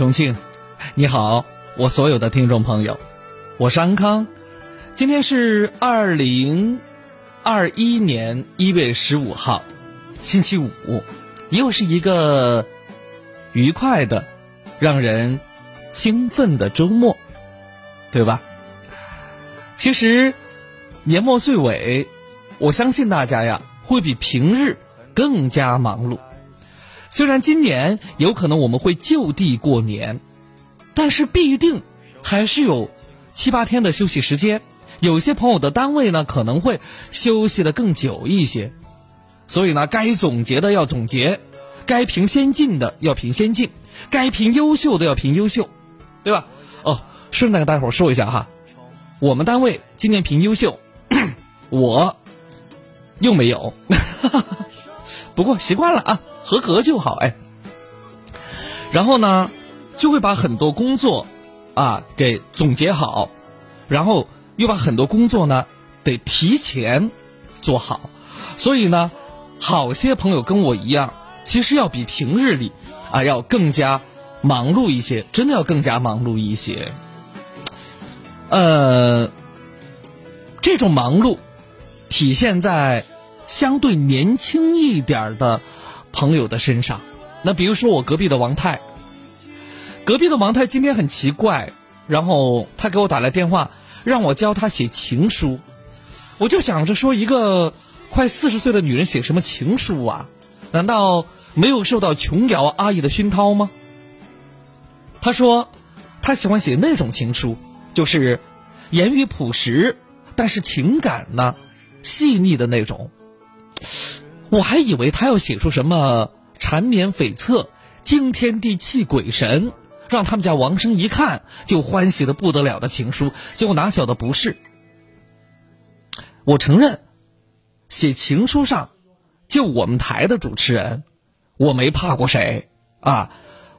重庆，你好，我所有的听众朋友，我是安康。今天是二零二一年一月十五号，星期五，又是一个愉快的、让人兴奋的周末，对吧？其实年末岁尾，我相信大家呀会比平日更加忙碌。虽然今年有可能我们会就地过年，但是必定还是有七八天的休息时间。有些朋友的单位呢可能会休息的更久一些，所以呢，该总结的要总结，该评先进的要评先进，该评优秀的要评优秀，对吧？哦，顺带跟大伙说一下哈，我们单位今年评优秀，我又没有，不过习惯了啊。合格就好哎，然后呢，就会把很多工作啊给总结好，然后又把很多工作呢得提前做好，所以呢，好些朋友跟我一样，其实要比平日里啊要更加忙碌一些，真的要更加忙碌一些。呃，这种忙碌体现在相对年轻一点的。朋友的身上，那比如说我隔壁的王太，隔壁的王太今天很奇怪，然后他给我打来电话，让我教他写情书，我就想着说，一个快四十岁的女人写什么情书啊？难道没有受到琼瑶阿姨的熏陶吗？他说，他喜欢写那种情书，就是言语朴实，但是情感呢细腻的那种。我还以为他要写出什么缠绵悱恻、惊天地泣鬼神，让他们家王生一看就欢喜的不得了的情书，结果哪晓得不是。我承认，写情书上，就我们台的主持人，我没怕过谁啊，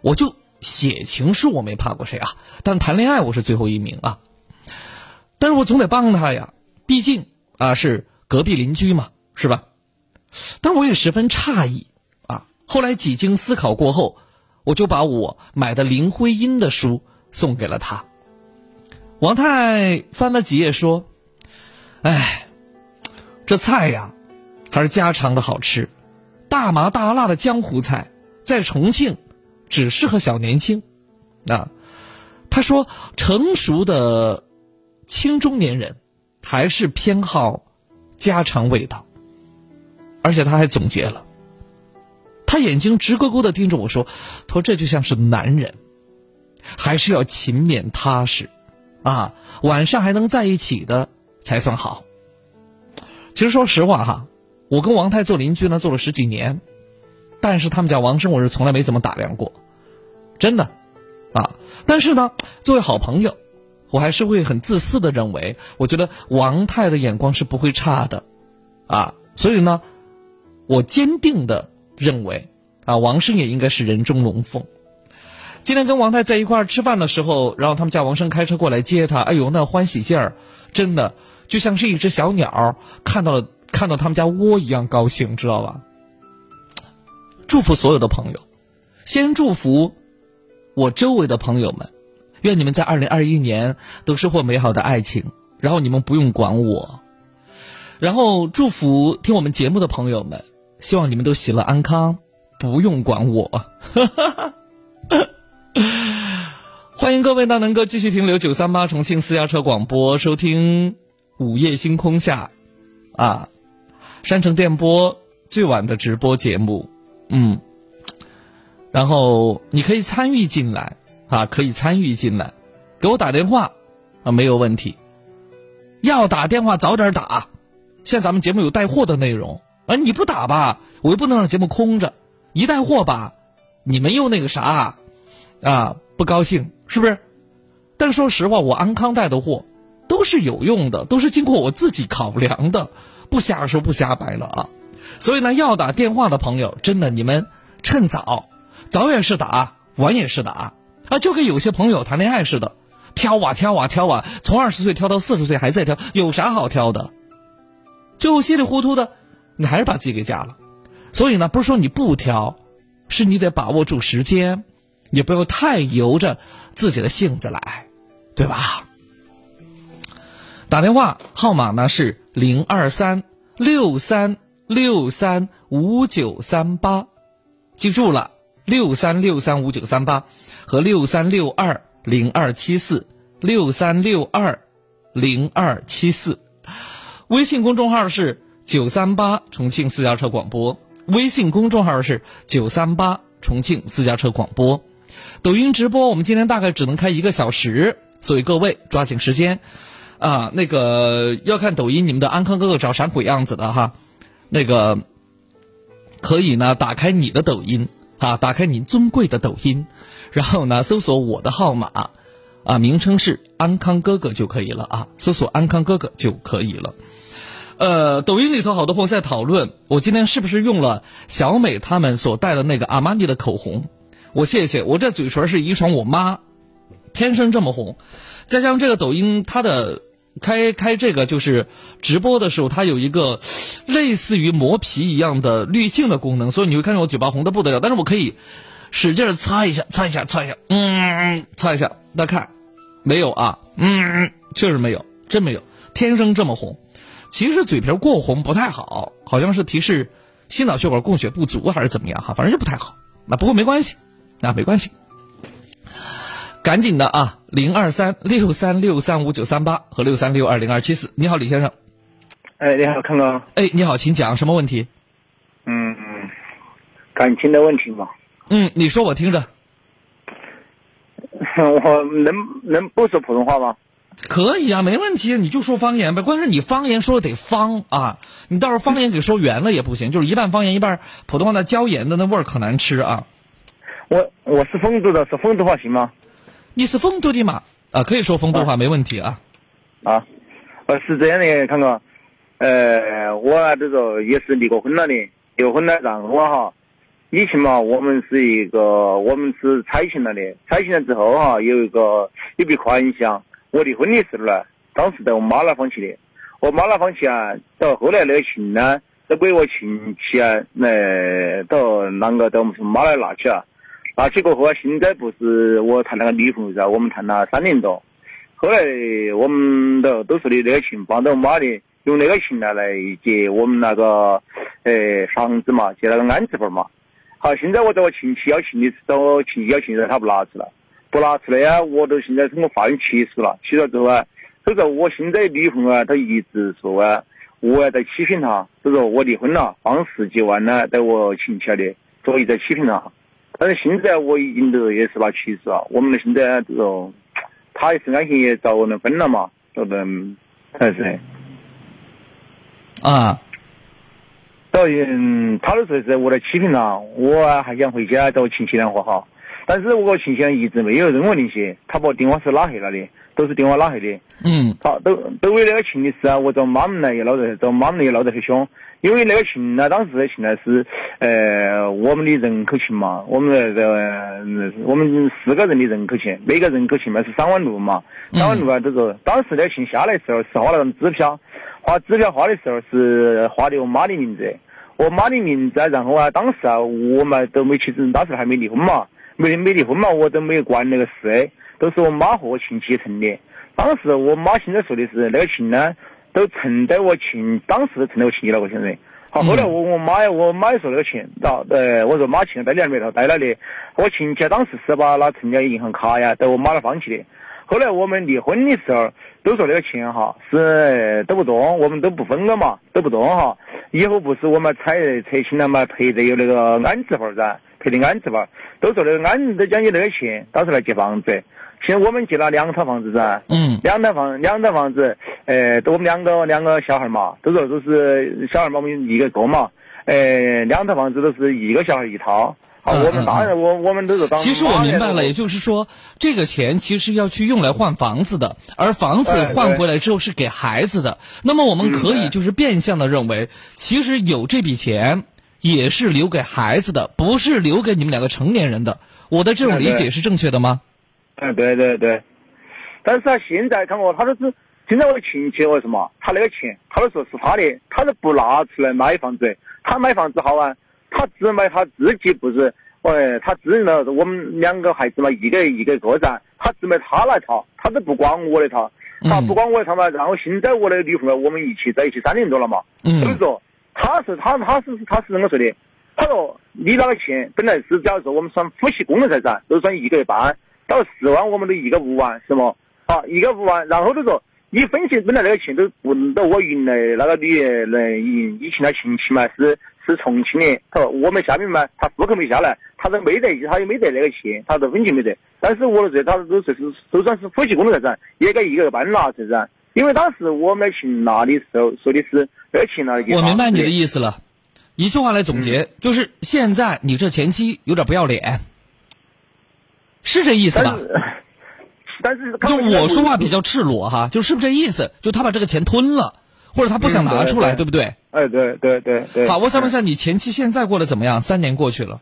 我就写情书我没怕过谁啊，但谈恋爱我是最后一名啊。但是我总得帮他呀，毕竟啊是隔壁邻居嘛，是吧？但我也十分诧异啊！后来几经思考过后，我就把我买的林徽因的书送给了他。王太翻了几页说：“哎，这菜呀，还是家常的好吃，大麻大辣的江湖菜，在重庆只适合小年轻。”啊，他说成熟的青中年人还是偏好家常味道。而且他还总结了，他眼睛直勾勾的盯着我说：“他说这就像是男人，还是要勤勉踏实，啊，晚上还能在一起的才算好。”其实说实话哈，我跟王太做邻居呢，做了十几年，但是他们家王生我是从来没怎么打量过，真的，啊，但是呢，作为好朋友，我还是会很自私的认为，我觉得王太的眼光是不会差的，啊，所以呢。我坚定的认为，啊，王生也应该是人中龙凤。今天跟王太在一块儿吃饭的时候，然后他们家王生开车过来接他，哎呦，那欢喜劲儿，真的就像是一只小鸟看到了看到他们家窝一样高兴，知道吧？祝福所有的朋友，先祝福我周围的朋友们，愿你们在二零二一年都收获美好的爱情，然后你们不用管我，然后祝福听我们节目的朋友们。希望你们都喜乐安康，不用管我。欢迎各位呢，能够继续停留九三八重庆私家车广播，收听午夜星空下，啊，山城电波最晚的直播节目，嗯，然后你可以参与进来啊，可以参与进来，给我打电话啊，没有问题。要打电话早点打，现在咱们节目有带货的内容。啊你不打吧，我又不能让节目空着；一带货吧，你们又那个啥，啊，不高兴是不是？但说实话，我安康带的货都是有用的，都是经过我自己考量的，不瞎说不瞎掰了啊！所以呢，要打电话的朋友，真的你们趁早，早也是打，晚也是打啊，就跟有些朋友谈恋爱似的，挑啊挑啊挑啊，从二十岁挑到四十岁还在挑，有啥好挑的？最后稀里糊涂的。你还是把自己给嫁了，所以呢，不是说你不挑，是你得把握住时间，也不要太由着自己的性子来，对吧？打电话号码呢是零二三六三六三五九三八，记住了，六三六三五九三八和六三六二零二七四六三六二零二七四，微信公众号是九三八重庆私家车广播，微信公众号是九三八重庆私家车广播。抖音直播，我们今天大概只能开一个小时，所以各位抓紧时间，啊，那个要看抖音，你们的安康哥哥长啥鬼样子的哈，那个可以呢，打开你的抖音啊，打开你尊贵的抖音，然后呢，搜索我的号码，啊，名称是安康哥哥就可以了啊，搜索安康哥哥就可以了。呃，抖音里头好多朋友在讨论，我今天是不是用了小美他们所带的那个阿玛尼的口红。我谢谢，我这嘴唇是遗传我妈，天生这么红，再加上这个抖音，它的开开这个就是直播的时候，它有一个类似于磨皮一样的滤镜的功能，所以你会看见我嘴巴红的不得了。但是我可以使劲擦一下，擦一下，擦一下，嗯，擦一下，大家看，没有啊？嗯，确实没有，真没有，天生这么红。其实嘴皮过红不太好，好像是提示心脑血管供血不足还是怎么样哈，反正就不太好。那不过没关系。那没关系，赶紧的啊！零二三六三六三五九三八和六三六二零二七四。你好，李先生。哎，你好，康哥。哎，你好，请讲什么问题？嗯，感情的问题嘛。嗯，你说我听着。我能能不说普通话吗？可以啊，没问题，你就说方言呗。关键是你方言说的得方啊，你到时候方言给说圆了也不行，就是一半方言一半普通话，那椒盐的那味儿可难吃啊。我我是丰都的，说丰都话行吗？你是丰都的嘛？啊，可以说丰都话，没问题啊。啊，呃，是这样的，康哥，呃，我啊，这个也是离过婚了的，离婚了，然后哈，以前嘛，我们是一个，我们是拆迁了的，拆迁了之后哈，有一个有笔款项，我离婚的时候呢，当时在我妈那放起的，我妈那放起啊，到后来那个钱呢，都归我亲戚啊，来到啷个到我们妈那拿去啊。拿起过后啊，现在不是我谈那个女朋友噻，我们谈了三年多。后来我们都都说的那个钱放到我妈的，用那个钱来来结我们那个呃房子嘛，结那个安置房嘛。好，现在我找我亲戚要钱的，找我亲戚要钱的时候，他不拿出来，不拿出来呀，我都现在通过法院起诉了，起诉了之后啊，所以说我现在女朋友啊，她一直说啊，我在欺骗她，就说我离婚了，放十几万呢在我亲戚那里，所以在欺骗她。但是现在我已经都也是拿起诉了，我们现在这种，他也是安心也找我们分了嘛，对不对？还是啊，到嗯，他都说是我在欺骗他，我还想回家找我亲戚两和好，但是我亲戚一直没有任何联系，他把电话是拉黑了的，都是电话拉黑的。嗯，好，都都为那个钱的事啊，我找妈们呢也闹得，找妈们也闹得很凶。因为那个情呢，当时的情呢是，呃，我们的人口情嘛，我们那个我们四个人的人口情，每个人口情嘛是三万六嘛，三万六啊，这个当时那个情下来的时候是花了张支票，花支票花的时候是花的我妈的名字，我妈的名字啊，然后啊，当时啊，我们都没其实当时还没离婚嘛，没没离婚嘛，我都没有管那个事，都是我妈和我亲戚成的。当时我妈现在说的是那个钱呢。都存在我亲，当时存在我亲戚那个亲人。好，后来我我妈呀，我妈也说那个钱，到呃，我说妈钱在里面头，在那里。我亲戚当时是把那存的银行卡呀，在我妈那放起的。后来我们离婚的时候，都说那个钱哈是都不动，我们都不分了嘛，都不动哈。以后不是我们拆拆迁了嘛，赔的有那个安置房噻，赔的安置吧，都说那个安都讲起那个钱，到时候来借房子。现在我们借了两套房子噻，嗯，两套房两套房子，呃，我们两个两个小孩嘛，都说都是小孩嘛，我们一个过嘛，呃，两套房子都是一个小孩一套。好，我们当然我我们都是当。其实我明白了，也就是说，这个钱其实要去用来换房子的，而房子换回来之后是给孩子的。那么我们可以就是变相的认为，其实有这笔钱也是留给孩子的，不是留给你们两个成年人的。我的这种理解是正确的吗？嗯，对对对，但是他现在看我，他都是现在我的亲戚为什么？他那个钱，他都说是他的，他都不拿出来买房子。他买房子好啊，他只买他自己不是哎，他自了我们两个孩子嘛，一个一个个噻，他只买他那套，他都不管我那套，他不管我那套嘛。然后现在我的女朋友，我们一起在一起三年多了嘛，所以说他是他他是他是这么说的，他说你那个钱本来是假如说我们算夫妻共同财产，都算一个月半，到四万我们都一个五万是吗？啊，一个五万，然后就说。你分析本来那个钱都不到我原来那个女人以以前的亲戚嘛是是重庆的，他说我们下面嘛他户口没下来，他都没得，他也没得那个钱，他都分钱没得。但是我这他都说是都算是夫妻共同财产，也该一个半拿，是不是？因为当时我们去拿的时候说的是那个钱拿的。我明白你的意思了，一句话来总结，就是现在你这前妻有点不要脸，是这意思吧？但是，就我说话比较赤裸哈，就是不是这意思？就他把这个钱吞了，或者他不想拿出来，对不对？哎，对对对对。好，我想问一下，你前妻现在过得怎么样？三年过去了，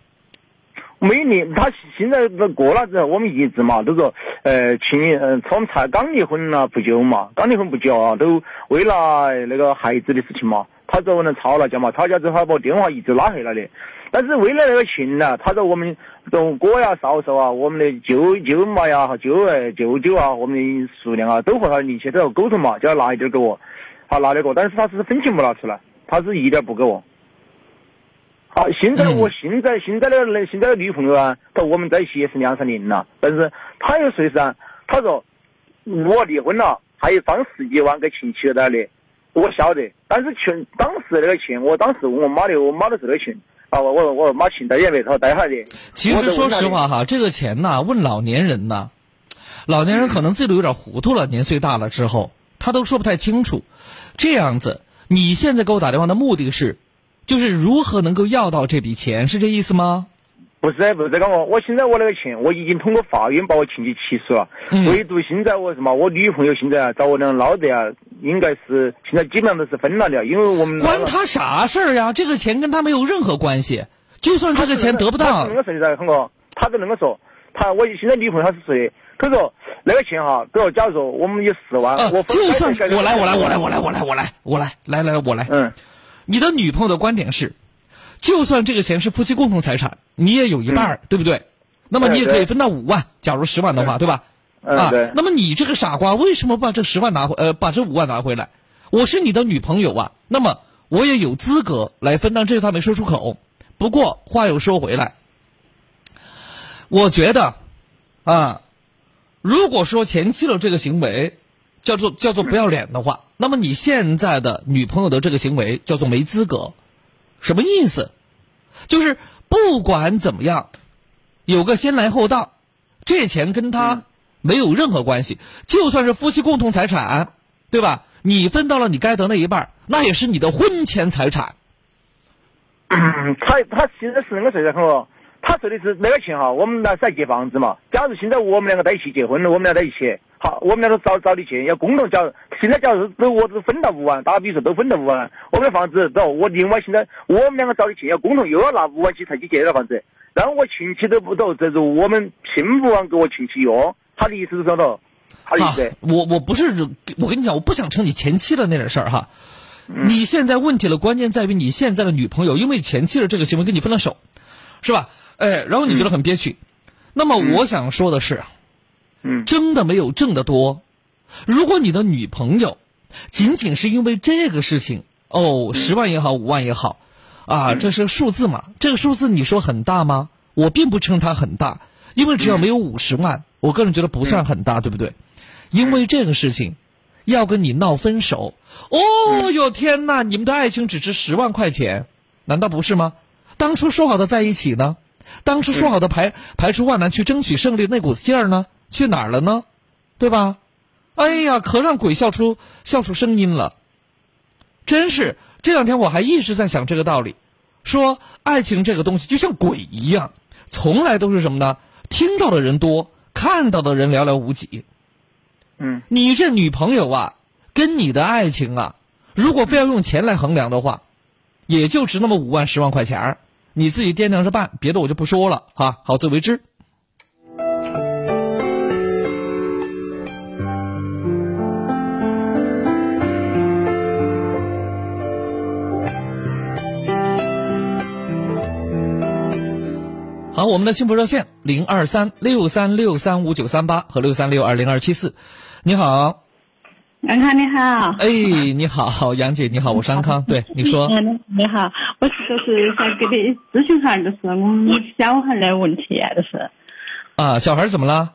每年他现在都过了之后，我们一直嘛都说，呃，亲，嗯，我们才刚离婚了不久嘛，刚离婚不久啊，都为了那个孩子的事情嘛，他找我们吵了架嘛，吵架之后他把电话一直拉黑了的。但是为了那个钱呢，他说我们我哥呀、嫂嫂啊、我们的舅舅妈呀、和舅儿、舅舅啊、我们的叔娘啊，都和他联系都要沟通嘛，就要拿一点给我，他拿那个，但是他是分钱不拿出来，他是一点不给我。好，现在我现在现在的那现在的女朋友啊，她我们在一起也是两三年了，但是她又说是，他说我离婚了，还有当时几万给亲戚那里，我晓得，但是钱当时那个钱，我当时问我妈的，我妈都是那个钱。啊，我我我妈请带也没他带下的。其实说实话哈，这个钱呐，问老年人呐，老年人可能自己都有点糊涂了，年岁大了之后，他都说不太清楚。这样子，你现在给我打电话的目的是，就是如何能够要到这笔钱，是这意思吗？不是不是这个我，我现在我那个钱我已经通过法院把我亲戚起诉了，唯独现在我什么，我女朋友现在啊找我俩闹的啊，应该是现在基本上都是分了的，因为我们关他啥事儿呀？这个钱跟他没有任何关系，就算这个钱得不到，那个说的噻，康哥，他就那个说，他我现在女朋友他是说的，他说那个钱哈，比如假如说我们有十万，我就算我来我来我来我来我来我来我来来来我来，嗯，你的女朋友的观点是。就算这个钱是夫妻共同财产，你也有一半，对不对？那么你也可以分到五万，假如十万的话，对吧？啊，那么你这个傻瓜，为什么不把这十万拿回？呃，把这五万拿回来？我是你的女朋友啊，那么我也有资格来分担。这个他没说出口。不过话又说回来，我觉得啊，如果说前妻的这个行为叫做叫做不要脸的话，那么你现在的女朋友的这个行为叫做没资格。什么意思？就是不管怎么样，有个先来后到，这钱跟他没有任何关系。就算是夫妻共同财产，对吧？你分到了你该得那一半，那也是你的婚前财产。他他现在是那个谁在看我？他说的是那个钱哈，我们那是在结房子嘛。假如现在我们两个在一起结婚了，我们俩在一起，好，我们两个找找的钱要共同交。现在假如都我都分到五万，打比说都分到五万，我们的房子走，我另外现在我们两个找的钱要共同又要拿五万去才去借那房子，然后我亲戚都不走，这是我们拼不完给我亲戚用。他的意思是说的？他的意思，我我不是我跟你讲，我不想成你前妻的那点事儿哈。你现在问题的关键在于你现在的女朋友，因为前妻的这个行为跟你分了手，是吧？哎，然后你觉得很憋屈，那么我想说的是，嗯，争的没有挣的多。如果你的女朋友仅仅是因为这个事情，哦，十万也好，五万也好，啊，这是数字嘛？这个数字你说很大吗？我并不称它很大，因为只要没有五十万，我个人觉得不算很大，对不对？因为这个事情要跟你闹分手，哦哟天哪！你们的爱情只值十万块钱，难道不是吗？当初说好的在一起呢？当初说好的排排除万难去争取胜利那股劲儿呢，去哪儿了呢？对吧？哎呀，可让鬼笑出笑出声音了。真是这两天我还一直在想这个道理，说爱情这个东西就像鬼一样，从来都是什么呢？听到的人多，看到的人寥寥无几。嗯，你这女朋友啊，跟你的爱情啊，如果非要用钱来衡量的话，也就值那么五万十万块钱儿。你自己掂量着办，别的我就不说了哈，好自为之。好好，我们的幸福热线零二三六三六三五九三八和六三六二零二七四，你好，安康你好，哎，你好，杨姐你好，我是安康，对，你说，嗯，你好，我就是想给你咨询下，就是我们小孩的问题，就是。啊，小孩怎么了？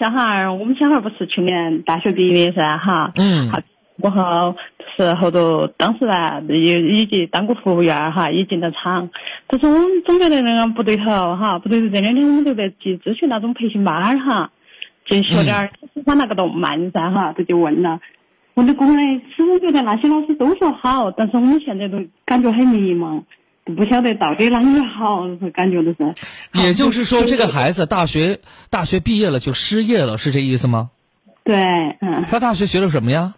小孩，我们小孩不是去年大学毕业噻，哈，嗯，好，过后是后头当时呢，已已经当过服务员哈，也进了厂，但是我们总觉得那个不对头哈，不对头。这两天我们都在去咨询那种培训班儿哈，去学点儿喜欢那个动漫噻哈，这就问了，问的过来，始终觉得那些老师都说好，但是我们现在都感觉很迷茫。不晓得到底哪个好，感觉都是。也就是说，这个孩子大学大学毕业了就失业了，是这意思吗？对，嗯。他大学学了什么呀？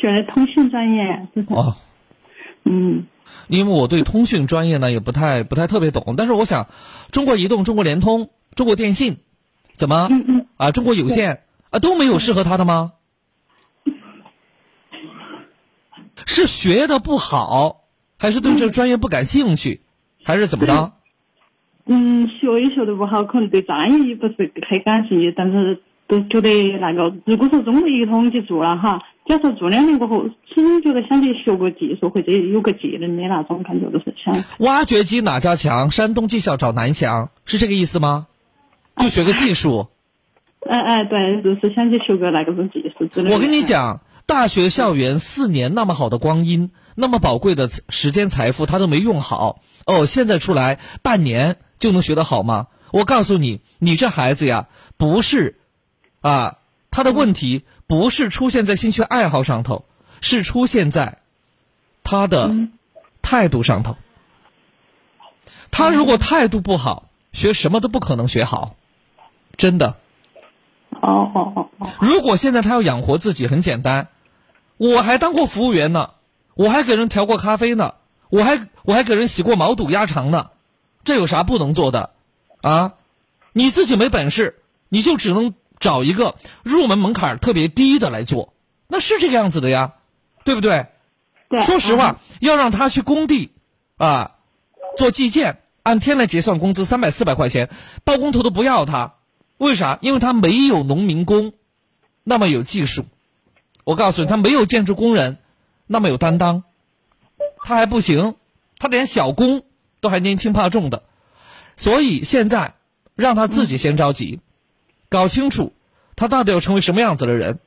学的通讯专业。哦。嗯。因为我对通讯专业呢也不太不太特别懂，但是我想，中国移动、中国联通、中国电信，怎么？嗯嗯。啊，中国有线啊都没有适合他的吗？是学的不好。还是对这个专业不感兴趣，还是怎么着？嗯，学也学的不好，可能对专业也不是太感兴趣，但是都觉得那个，如果说中国移通去做了哈，假设做两年过后，始终觉得想去学个技术或者有个技能的那种感觉，就是想。挖掘机哪家强？山东技校找南翔，是这个意思吗？就学个技术。哎哎，对，就是想去学个那个种技术之类的。我跟你讲，大学校园四年那么好的光阴。那么宝贵的时间财富，他都没用好哦。现在出来半年就能学得好吗？我告诉你，你这孩子呀，不是啊，他的问题不是出现在兴趣爱好上头，是出现在他的态度上头。他如果态度不好，学什么都不可能学好，真的。哦哦哦哦。如果现在他要养活自己，很简单，我还当过服务员呢。我还给人调过咖啡呢，我还我还给人洗过毛肚鸭肠呢，这有啥不能做的？啊，你自己没本事，你就只能找一个入门门槛特别低的来做，那是这个样子的呀，对不对？对。说实话，要让他去工地，啊，做计件，按天来结算工资三百四百块钱，包工头都不要他，为啥？因为他没有农民工那么有技术。我告诉你，他没有建筑工人。那么有担当，他还不行，他连小工都还年轻怕重的，所以现在让他自己先着急，搞清楚他到底要成为什么样子的人。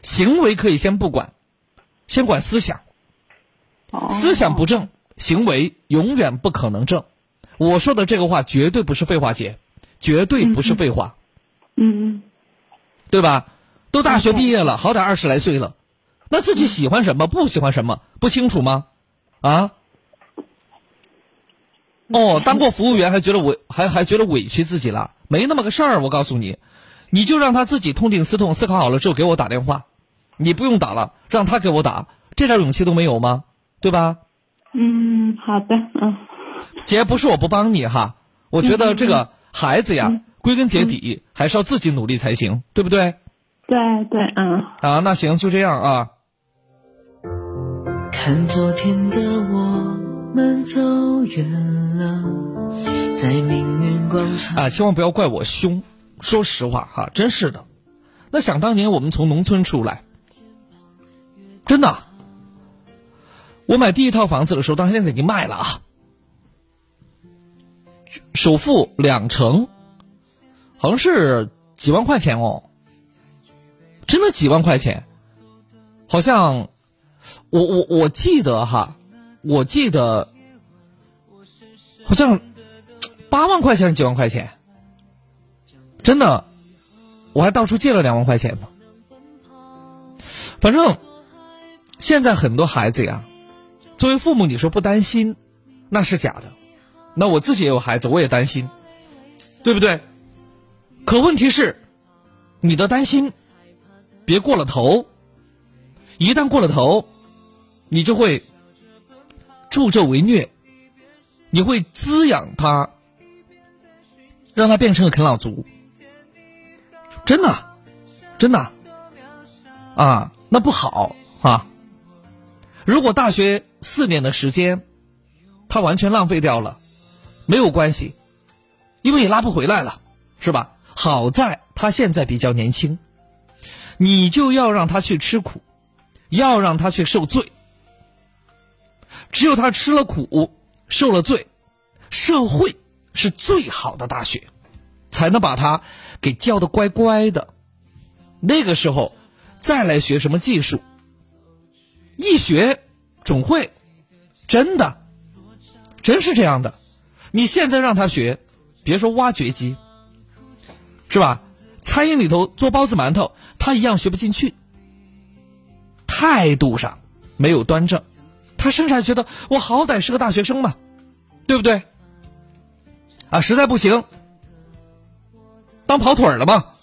行为可以先不管，先管思想。思想不正，行为永远不可能正。我说的这个话绝对不是废话，姐，绝对不是废话。嗯，对吧？都大学毕业了，好歹二十来岁了。那自己喜欢什么，不喜欢什么，不清楚吗？啊？哦，当过服务员还觉得委还还觉得委屈自己了？没那么个事儿，我告诉你，你就让他自己痛定思痛，思考好了之后给我打电话。你不用打了，让他给我打，这点勇气都没有吗？对吧？嗯，好的，嗯。姐，不是我不帮你哈，我觉得这个孩子呀，归根结底还是要自己努力才行，对不对？对对，嗯。啊，那行，就这样啊。看昨天的我们走远了，在命啊，千万不要怪我凶，说实话哈，真是的。那想当年我们从农村出来，真的，我买第一套房子的时候，当然现在已经卖了啊，首付两成，好像是几万块钱哦，真的几万块钱，好像。我我我记得哈，我记得好像八万块钱是几万块钱，真的，我还到处借了两万块钱呢。反正现在很多孩子呀，作为父母，你说不担心，那是假的。那我自己也有孩子，我也担心，对不对？可问题是，你的担心别过了头，一旦过了头。你就会助纣为虐，你会滋养他，让他变成个啃老族。真的，真的，啊，那不好啊！如果大学四年的时间他完全浪费掉了，没有关系，因为也拉不回来了，是吧？好在他现在比较年轻，你就要让他去吃苦，要让他去受罪。只有他吃了苦，受了罪，社会是最好的大学，才能把他给教的乖乖的。那个时候，再来学什么技术，一学总会，真的，真是这样的。你现在让他学，别说挖掘机，是吧？餐饮里头做包子、馒头，他一样学不进去。态度上没有端正，他甚至还觉得我好歹是个大学生嘛，对不对？啊，实在不行，当跑腿了吧。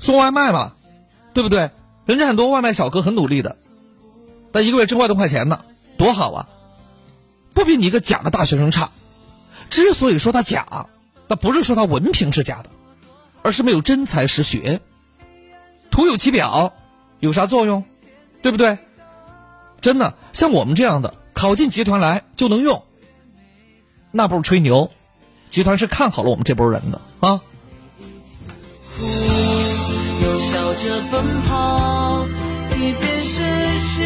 送外卖吧，对不对？人家很多外卖小哥很努力的，但一个月挣万多块钱呢，多好啊！不比你一个假的大学生差。之所以说他假，那不是说他文凭是假的，而是没有真才实学，徒有其表，有啥作用？对不对？真的，像我们这样的考进集团来就能用，那不是吹牛，集团是看好了我们这波人的啊。着奔跑，一边失去，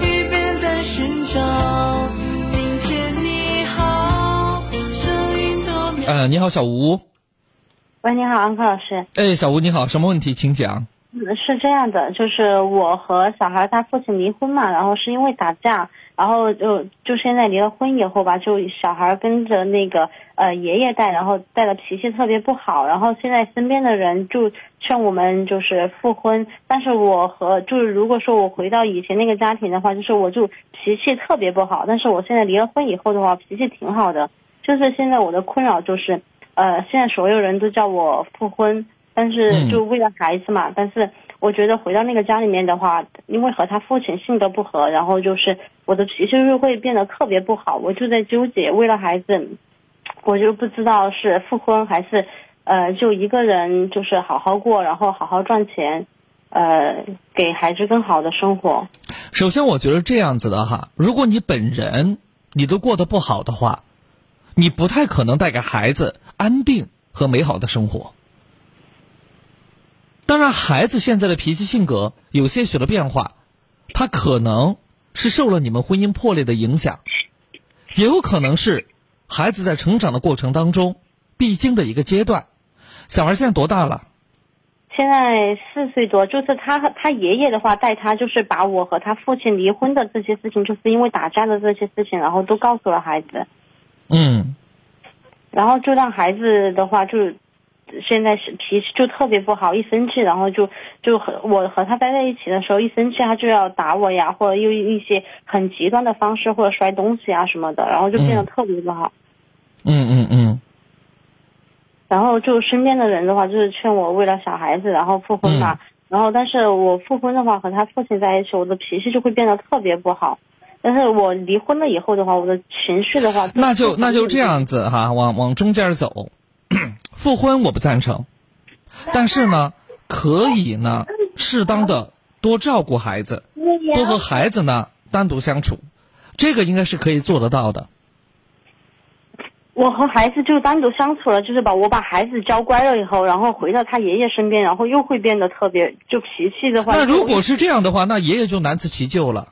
一边在寻找。明天你好，声音多渺呃，你好，小吴。喂，你好，安科老师。哎，小吴你好，什么问题，请讲。是这样的，就是我和小孩他父亲离婚嘛，然后是因为打架。然后就就现在离了婚以后吧，就小孩跟着那个呃爷爷带，然后带的脾气特别不好。然后现在身边的人就劝我们就是复婚，但是我和就是如果说我回到以前那个家庭的话，就是我就脾气特别不好。但是我现在离了婚以后的话，脾气挺好的。就是现在我的困扰就是，呃，现在所有人都叫我复婚，但是就为了孩子嘛，但是。我觉得回到那个家里面的话，因为和他父亲性格不合，然后就是我的脾气就会变得特别不好。我就在纠结，为了孩子，我就不知道是复婚还是，呃，就一个人就是好好过，然后好好赚钱，呃，给孩子更好的生活。首先，我觉得这样子的哈，如果你本人你都过得不好的话，你不太可能带给孩子安定和美好的生活。当然，孩子现在的脾气性格有些许的变化，他可能是受了你们婚姻破裂的影响，也有可能是孩子在成长的过程当中必经的一个阶段。小孩现在多大了？现在四岁多。就是他他爷爷的话带他，就是把我和他父亲离婚的这些事情，就是因为打架的这些事情，然后都告诉了孩子。嗯。然后就让孩子的话就。现在是脾气就特别不好，一生气，然后就就和我和他待在一起的时候，一生气他就要打我呀，或者用一些很极端的方式，或者摔东西啊什么的，然后就变得特别不好。嗯嗯嗯。然后就身边的人的话，就是劝我为了小孩子，然后复婚嘛。然后，但是我复婚的话和他父亲在一起，我的脾气就会变得特别不好。但是我离婚了以后的话，我的情绪的话，那就那就这样子哈，往往中间走。复婚我不赞成，但是呢，可以呢，适当的多照顾孩子，多和孩子呢单独相处，这个应该是可以做得到的。我和孩子就单独相处了，就是把我把孩子教乖了以后，然后回到他爷爷身边，然后又会变得特别就脾气的话。那如果是这样的话，那爷爷就难辞其咎了，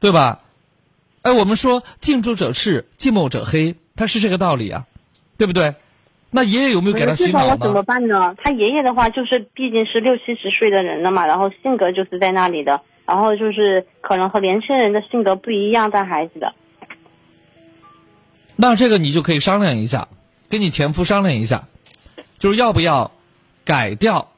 对吧？哎，我们说近朱者赤，近墨者黑，它是这个道理啊，对不对？那爷爷有没有给他洗脑呢？怎么办呢？他爷爷的话就是毕竟是六七十岁的人了嘛，然后性格就是在那里的，然后就是可能和年轻人的性格不一样，带孩子的。那这个你就可以商量一下，跟你前夫商量一下，就是要不要改掉，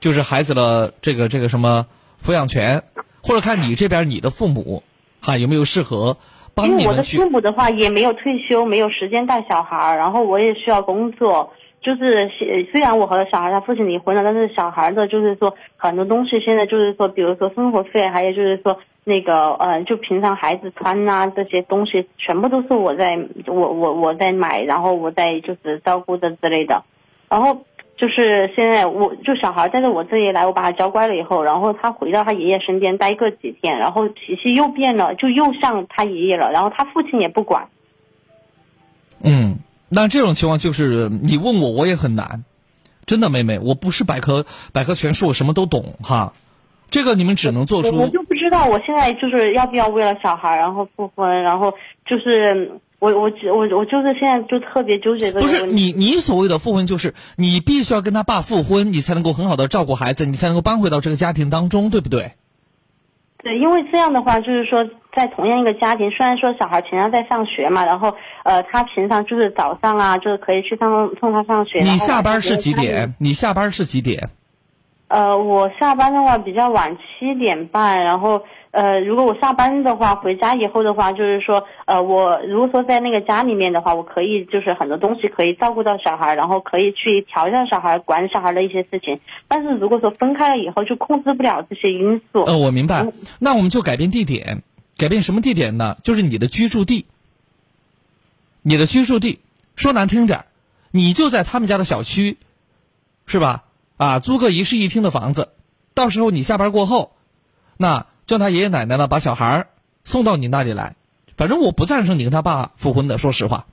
就是孩子的这个这个什么抚养权，或者看你这边你的父母，哈有没有适合。因为我的父母的话也没有退休，没有时间带小孩儿，然后我也需要工作。就是虽然我和小孩他父亲离婚了，但是小孩的，就是说很多东西现在就是说，比如说生活费，还有就是说那个呃，就平常孩子穿啊这些东西，全部都是我在我我我在买，然后我在就是照顾的之类的，然后。就是现在，我就小孩带着我这里来，我把他教乖了以后，然后他回到他爷爷身边待个几天，然后脾气又变了，就又像他爷爷了，然后他父亲也不管。嗯，那这种情况就是你问我，我也很难，真的，妹妹，我不是百科百科全书，我什么都懂哈。这个你们只能做出。我就不知道，我现在就是要不要为了小孩然后复婚，然后就是我我我我就是现在就特别纠结的不是你你所谓的复婚，就是你必须要跟他爸复婚，你才能够很好的照顾孩子，你才能够搬回到这个家庭当中，对不对？对，因为这样的话，就是说，在同样一个家庭，虽然说小孩平常在上学嘛，然后呃，他平常就是早上啊，就是可以去上送他上学。你下班是几点？你下班是几点？呃，我下班的话比较晚，七点半，然后。呃，如果我下班的话，回家以后的话，就是说，呃，我如果说在那个家里面的话，我可以就是很多东西可以照顾到小孩，然后可以去调教小孩、管小孩的一些事情。但是如果说分开了以后，就控制不了这些因素。呃，我明白。那我们就改变地点，改变什么地点呢？就是你的居住地。你的居住地，说难听点你就在他们家的小区，是吧？啊，租个一室一厅的房子，到时候你下班过后，那。叫他爷爷奶奶呢，把小孩送到你那里来。反正我不赞成你跟他爸复婚的，说实话。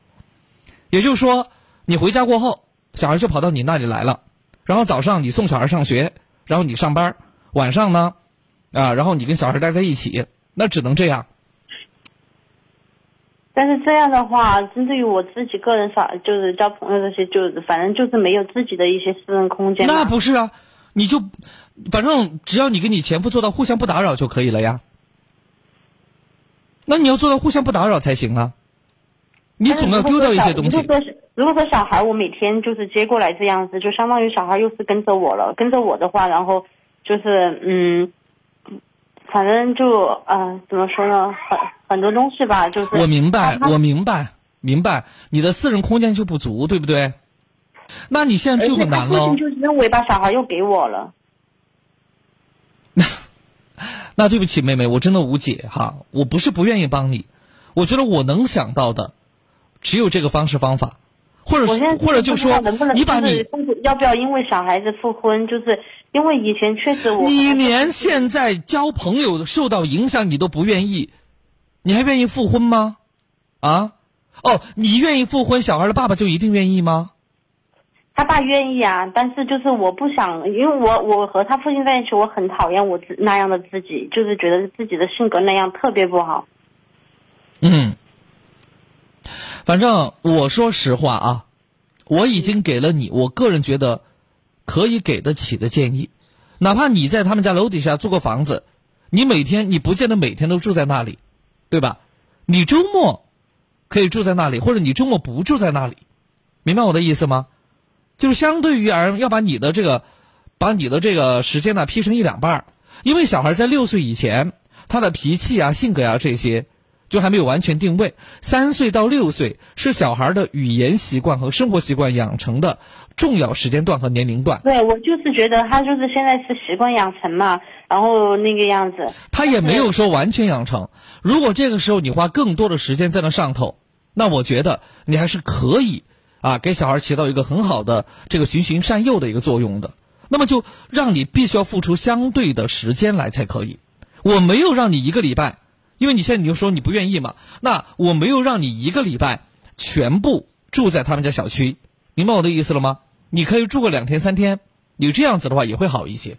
也就是说，你回家过后，小孩就跑到你那里来了。然后早上你送小孩上学，然后你上班，晚上呢，啊，然后你跟小孩待在一起，那只能这样。但是这样的话，针对于我自己个人少，就是交朋友这些，就是反正就是没有自己的一些私人空间。那不是啊。你就，反正只要你跟你前夫做到互相不打扰就可以了呀。那你要做到互相不打扰才行啊。你总要丢掉一些东西。如果说，如果说小孩我每天就是接过来这样子，就相当于小孩又是跟着我了。跟着我的话，然后就是嗯，反正就呃，怎么说呢？很很多东西吧，就是我明白，我明白，明白，你的私人空间就不足，对不对？那你现在就很难了。就认为把小孩又给我了。那 那对不起，妹妹，我真的无解哈。我不是不愿意帮你，我觉得我能想到的只有这个方式方法，或者或者就说你把你要不要因为小孩子复婚？就是因为以前确实我你连现在交朋友受到影响你都不愿意，你还愿意复婚吗？啊？哦，你愿意复婚，小孩的爸爸就一定愿意吗？他爸愿意啊，但是就是我不想，因为我我和他父亲在一起，我很讨厌我自那样的自己，就是觉得自己的性格那样特别不好。嗯，反正我说实话啊，我已经给了你我个人觉得可以给得起的建议，哪怕你在他们家楼底下租个房子，你每天你不见得每天都住在那里，对吧？你周末可以住在那里，或者你周末不住在那里，明白我的意思吗？就是相对于而要把你的这个，把你的这个时间呢劈成一两半儿，因为小孩在六岁以前，他的脾气啊、性格啊这些，就还没有完全定位。三岁到六岁是小孩的语言习惯和生活习惯养成的重要时间段和年龄段。对，我就是觉得他就是现在是习惯养成嘛，然后那个样子。他也没有说完全养成。如果这个时候你花更多的时间在那上头，那我觉得你还是可以。啊，给小孩起到一个很好的这个循循善诱的一个作用的，那么就让你必须要付出相对的时间来才可以。我没有让你一个礼拜，因为你现在你就说你不愿意嘛，那我没有让你一个礼拜全部住在他们家小区，明白我的意思了吗？你可以住个两天三天，你这样子的话也会好一些。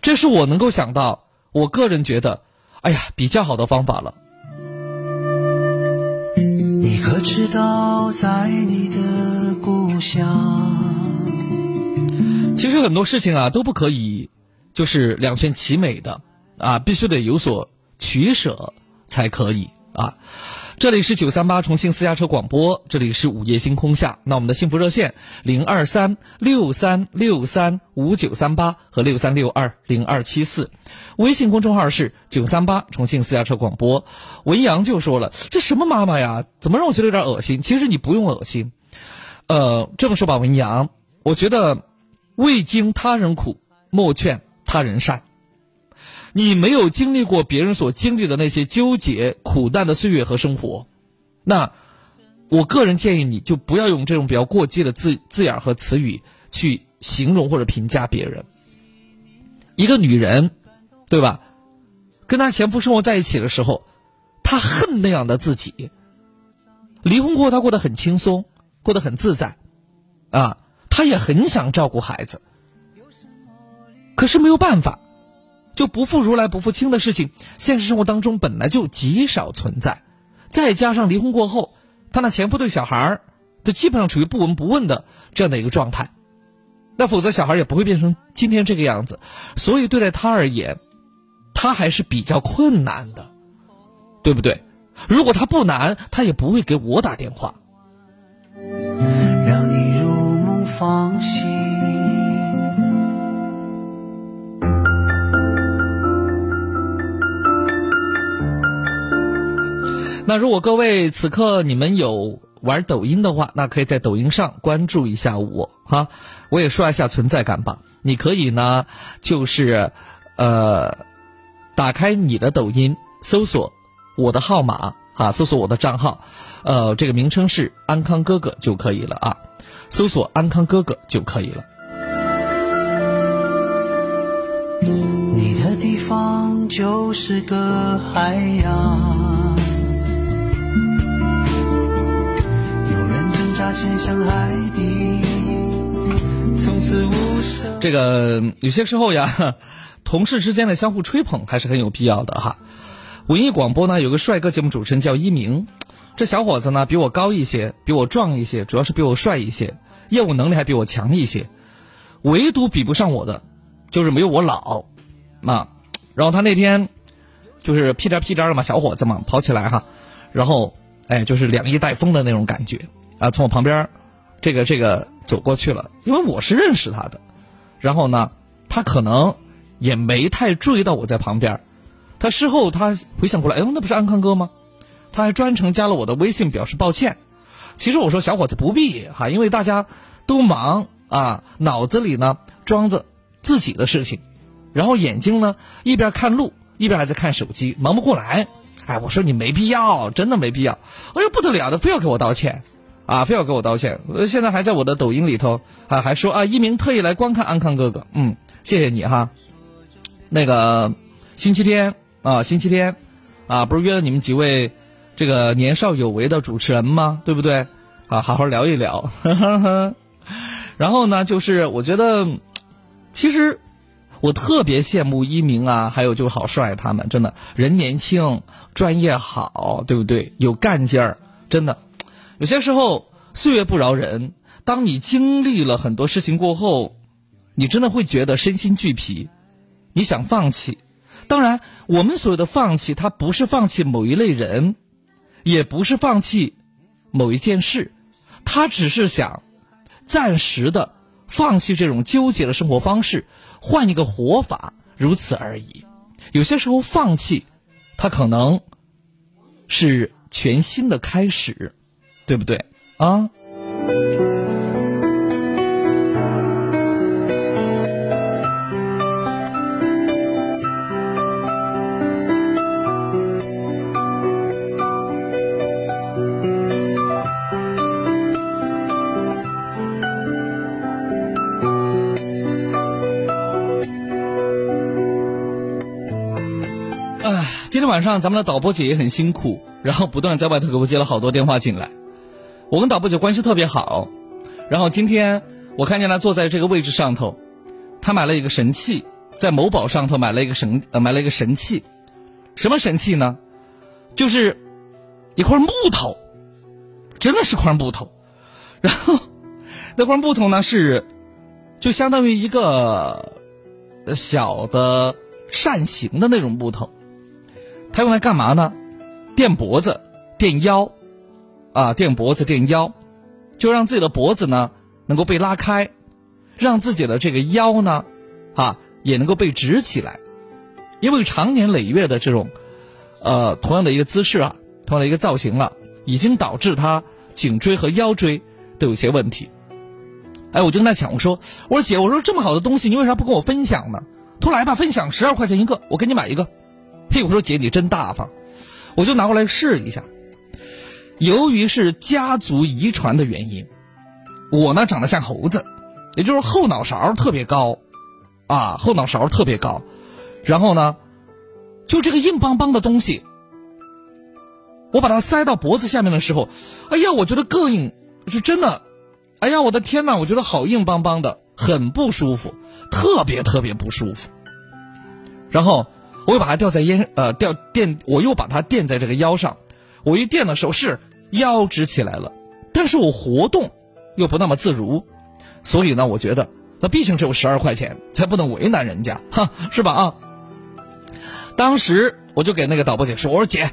这是我能够想到，我个人觉得，哎呀，比较好的方法了。你可知道，在你的故乡，其实很多事情啊都不可以，就是两全其美的啊，必须得有所取舍才可以啊。这里是九三八重庆私家车广播，这里是午夜星空下。那我们的幸福热线零二三六三六三五九三八和六三六二零二七四，微信公众号是九三八重庆私家车广播。文阳就说了：“这什么妈妈呀？怎么让我觉得有点恶心？”其实你不用恶心，呃，这么说吧，文阳，我觉得未经他人苦，莫劝他人善。你没有经历过别人所经历的那些纠结、苦难的岁月和生活，那我个人建议你就不要用这种比较过激的字字眼和词语去形容或者评价别人。一个女人，对吧？跟她前夫生活在一起的时候，她恨那样的自己，离婚过后他过得很轻松，过得很自在，啊，她也很想照顾孩子，可是没有办法，就不负如来不负卿的事情，现实生活当中本来就极少存在，再加上离婚过后，他那前夫对小孩儿，都基本上处于不闻不问的这样的一个状态，那否则小孩也不会变成今天这个样子，所以对待他而言，他还是比较困难的，对不对？如果他不难，他也不会给我打电话。让你如梦方醒。那如果各位此刻你们有玩抖音的话，那可以在抖音上关注一下我哈，我也刷一下存在感吧。你可以呢，就是呃，打开你的抖音，搜索我的号码哈，搜索我的账号，呃，这个名称是安康哥哥就可以了啊，搜索安康哥哥就可以了。你的地方就是个海洋，人挣扎潜向海底，从此无声。这个有些时候呀，同事之间的相互吹捧还是很有必要的哈。文艺广播呢有个帅哥节目主持人叫一鸣，这小伙子呢比我高一些，比我壮一些，主要是比我帅一些，业务能力还比我强一些，唯独比不上我的，就是没有我老，啊，然后他那天就是屁颠屁颠的嘛，小伙子嘛，跑起来哈，然后哎就是两翼带风的那种感觉啊，从我旁边这个这个走过去了，因为我是认识他的，然后呢，他可能也没太注意到我在旁边。他事后他回想过来，哎，那不是安康哥吗？他还专程加了我的微信表示抱歉。其实我说小伙子不必哈，因为大家都忙啊，脑子里呢装着自己的事情，然后眼睛呢一边看路一边还在看手机，忙不过来。哎，我说你没必要，真的没必要。哎呦不得了的，非要给我道歉啊，非要给我道歉。现在还在我的抖音里头啊，还说啊一鸣特意来观看安康哥哥，嗯，谢谢你哈。那个星期天。啊，星期天，啊，不是约了你们几位这个年少有为的主持人吗？对不对？啊，好好聊一聊。然后呢，就是我觉得，其实我特别羡慕一鸣啊，还有就是郝帅他们，真的人年轻，专业好，对不对？有干劲儿，真的。有些时候岁月不饶人，当你经历了很多事情过后，你真的会觉得身心俱疲，你想放弃。当然，我们所谓的放弃，它不是放弃某一类人，也不是放弃某一件事，他只是想暂时的放弃这种纠结的生活方式，换一个活法，如此而已。有些时候，放弃，它可能是全新的开始，对不对啊？今天晚上咱们的导播姐也很辛苦，然后不断在外头给我接了好多电话进来。我跟导播姐关系特别好，然后今天我看见她坐在这个位置上头，她买了一个神器，在某宝上头买了一个神呃买了一个神器，什么神器呢？就是一块木头，真的是块木头，然后那块木头呢是就相当于一个小的扇形的那种木头。它用来干嘛呢？垫脖子、垫腰，啊，垫脖子、垫腰，就让自己的脖子呢能够被拉开，让自己的这个腰呢，啊，也能够被直起来。因为长年累月的这种，呃，同样的一个姿势啊，同样的一个造型了，已经导致他颈椎和腰椎都有些问题。哎，我就跟他讲，我说，我说姐，我说这么好的东西，你为啥不跟我分享呢？他说来吧，分享十二块钱一个，我给你买一个。嘿，我说姐，你真大方，我就拿过来试一下。由于是家族遗传的原因，我呢长得像猴子，也就是后脑勺特别高，啊，后脑勺特别高，然后呢，就这个硬邦邦的东西，我把它塞到脖子下面的时候，哎呀，我觉得膈应，是真的，哎呀，我的天呐，我觉得好硬邦邦的，很不舒服，特别特别不舒服。然后我又把它吊在烟呃吊垫，我又把它垫在这个腰上，我一垫的时候是腰直起来了，但是我活动又不那么自如，所以呢，我觉得那毕竟只有十二块钱，才不能为难人家，哈，是吧啊？当时我就给那个导播姐说：“我说姐，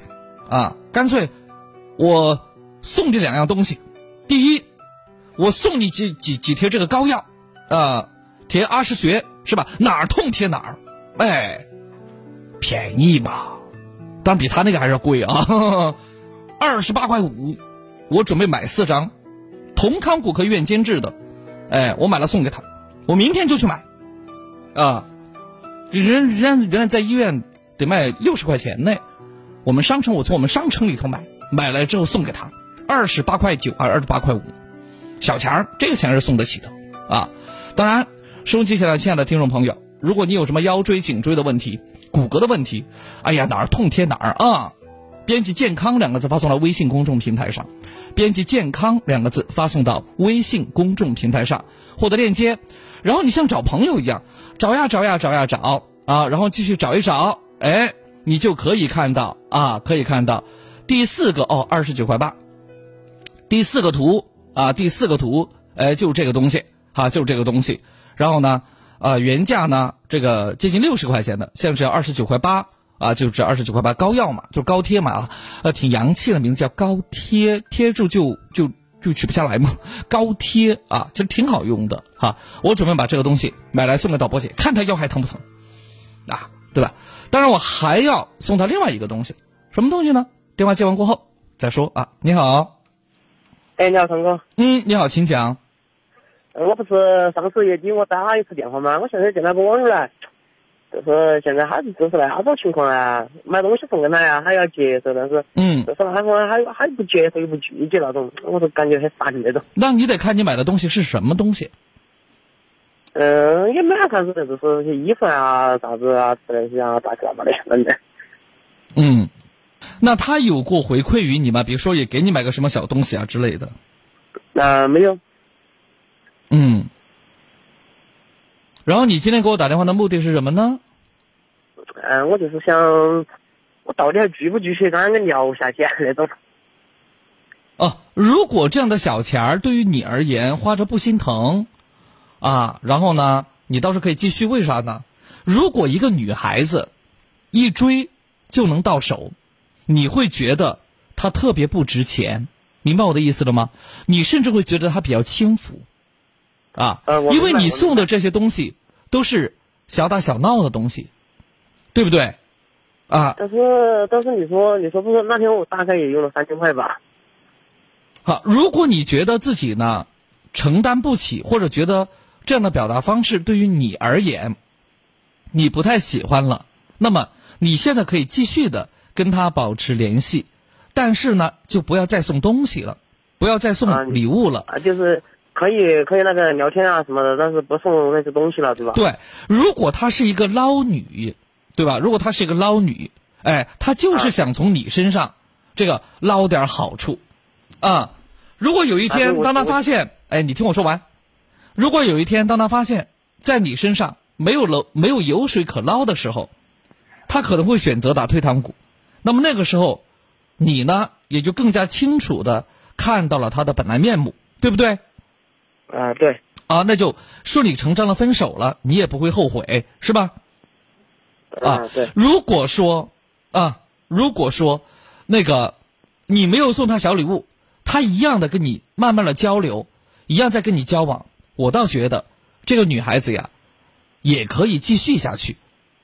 啊，干脆我送你两样东西。第一，我送你几几几贴这个膏药，啊，贴阿是穴是吧？哪儿痛贴哪儿，哎，便宜嘛，但比他那个还是贵啊，二十八块五，我准备买四张，同康骨科医院监制的，哎，我买了送给他，我明天就去买，啊，人人家原来在医院。”得卖六十块钱呢，我们商城我从我们商城里头买，买来之后送给他，二十八块九啊，二十八块五，小钱儿，这个钱是送得起的啊。当然，收机前的亲爱的听众朋友，如果你有什么腰椎、颈椎的问题、骨骼的问题，哎呀哪儿痛贴哪儿啊，编辑“健康”两个字发送到微信公众平台上，编辑“健康”两个字发送到微信公众平台上，获得链接，然后你像找朋友一样找呀找呀找呀找。啊，然后继续找一找。哎，你就可以看到啊，可以看到第四个哦，二十九块八，第四个图啊，第四个图，哎，就是这个东西。哈，就是这个东西。然后呢，啊，原价呢这个接近六十块钱的，现在只要二十九块八。啊，就这二十九块八膏药嘛，就是膏贴嘛啊，呃，挺洋气的名字叫膏贴，贴住就就就取不下来嘛，膏贴啊，其实挺好用的哈。我准备把这个东西买来送给导播姐，看她腰还疼不疼啊，对吧？当然，我还要送他另外一个东西，什么东西呢？电话接完过后再说啊。你好，哎，你好，陈哥。嗯，你好，请讲。我不是上次也给我打了一次电话吗？我现在见那个网友呢，就是现在他是就是那种情况啊，买东西送给他呀，他要接受，但是嗯，就是他说他他不接受又不拒绝那种，我就感觉很傻逼那种。那你得看你买的东西是什么东西。嗯，也没啥啥子，就是些衣服啊、啥子啊之类些啊，大哥嘛的，反正。嗯，那他有过回馈于你吗？比如说，也给你买个什么小东西啊之类的？那没有。嗯。然后你今天给我打电话的目的是什么呢？嗯，我就是想，我到底还继不继续跟他聊下去那种。哦，如果这样的小钱儿对于你而言花着不心疼。啊，然后呢，你倒是可以继续，为啥呢？如果一个女孩子一追就能到手，你会觉得她特别不值钱，明白我的意思了吗？你甚至会觉得她比较轻浮，啊，因为你送的这些东西都是小打小闹的东西，对不对？啊，但是但是你说你说不是那天我大概也用了三千块吧？好，如果你觉得自己呢承担不起，或者觉得。这样的表达方式对于你而言，你不太喜欢了。那么你现在可以继续的跟他保持联系，但是呢，就不要再送东西了，不要再送礼物了。啊，就是可以可以那个聊天啊什么的，但是不送那些东西了，对吧？对，如果她是一个捞女，对吧？如果她是一个捞女，哎，她就是想从你身上这个捞点好处，啊，如果有一天当她发现，哎，你听我说完。如果有一天，当他发现，在你身上没有了没有油水可捞的时候，他可能会选择打退堂鼓。那么那个时候，你呢也就更加清楚的看到了他的本来面目，对不对？啊，对。啊，那就顺理成章的分手了，你也不会后悔，是吧？啊，对。如果说啊，如果说那个你没有送他小礼物，他一样的跟你慢慢的交流，一样在跟你交往。我倒觉得，这个女孩子呀，也可以继续下去。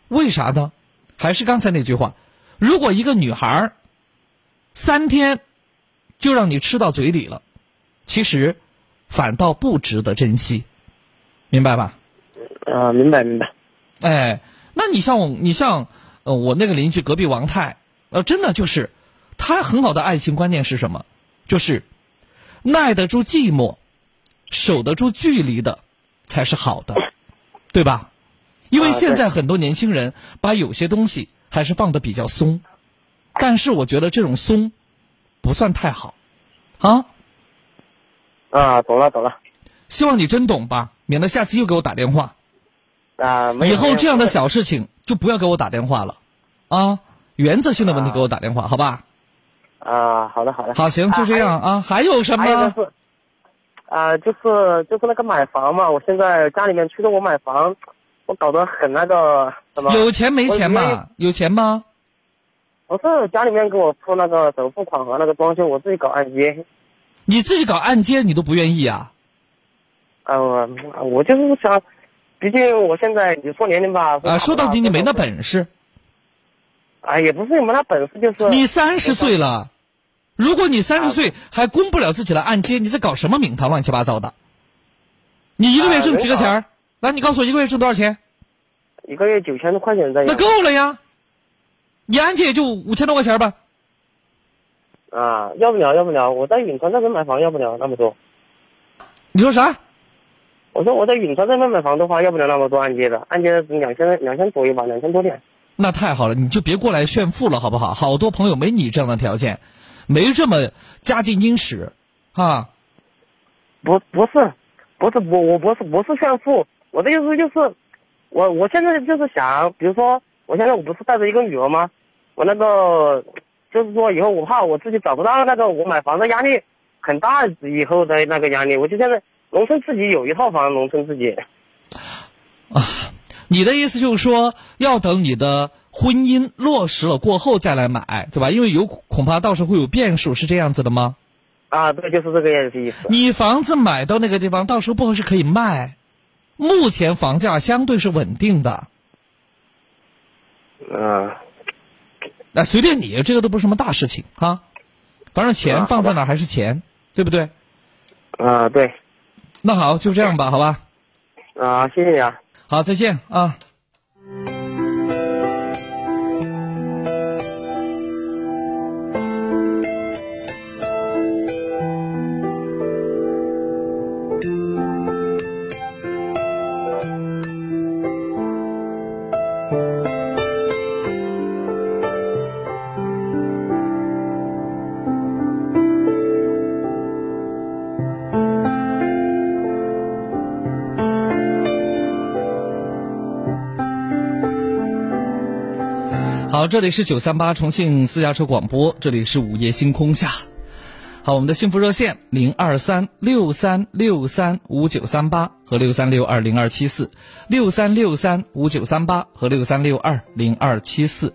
为啥呢？还是刚才那句话，如果一个女孩三天就让你吃到嘴里了，其实反倒不值得珍惜，明白吧？啊，明白明白。哎，那你像我，你像呃，我那个邻居隔壁王太，呃，真的就是，他很好的爱情观念是什么？就是耐得住寂寞。守得住距离的，才是好的，对吧？因为现在很多年轻人把有些东西还是放的比较松，但是我觉得这种松，不算太好，啊，啊，懂了懂了。希望你真懂吧，免得下次又给我打电话。啊，没以后这样的小事情就不要给我打电话了，啊，原则性的问题给我打电话，好吧？啊，好的好的。好，行，就这样啊。还有什么？还有就是，啊、就是就是那个买房嘛，我现在家里面催着我买房，我搞得很那个什么。有钱没钱嘛？有钱吗？不是家里面给我出那个首付款和那个装修，我自己搞按揭。你自己搞按揭你都不愿意啊？啊、我我就是想，毕竟我现在你说年龄吧。啊，说到底你没那。本事。啊，也不是没那本事，就是你三十岁了，如果你三十岁还供不了自己的按揭，你在搞什么名堂？乱七八糟的。你一个月挣几个钱儿？来，你告诉我一个月挣多少钱？一个月九千多块钱在。那够了呀。你按揭也就五千多块钱吧。啊，要不了，要不了，我在永川这边买房要不了那么多。你说啥？我说我在永川这边买房的话，要不了那么多按揭的，按揭两千两千左右吧，两千多点。那太好了，你就别过来炫富了，好不好？好多朋友没你这样的条件，没这么家境殷实，啊，不不是，不是我我不是不是炫富，我的意思就是，我我现在就是想，比如说我现在我不是带着一个女儿吗？我那个就是说以后我怕我自己找不到那个我买房的压力很大，以后的那个压力，我就现在农村自己有一套房，农村自己。啊你的意思就是说，要等你的婚姻落实了过后再来买，对吧？因为有恐怕到时候会有变数，是这样子的吗？啊，对，就是这个意思。你房子买到那个地方，到时候不合适可以卖，目前房价相对是稳定的，嗯、那、随便你，这个都不是什么大事情啊。反正钱啊放在哪儿还是钱，对不对？啊，对，那好，就这样吧，好吧。啊，谢谢你啊。好，再见啊。好，这里是九三八重庆私家车广播，这里是午夜星空下。好，我们的幸福热线零二三六三六三五九三八和六三六二零二七四，六三六三五九三八和六三六二零二七四。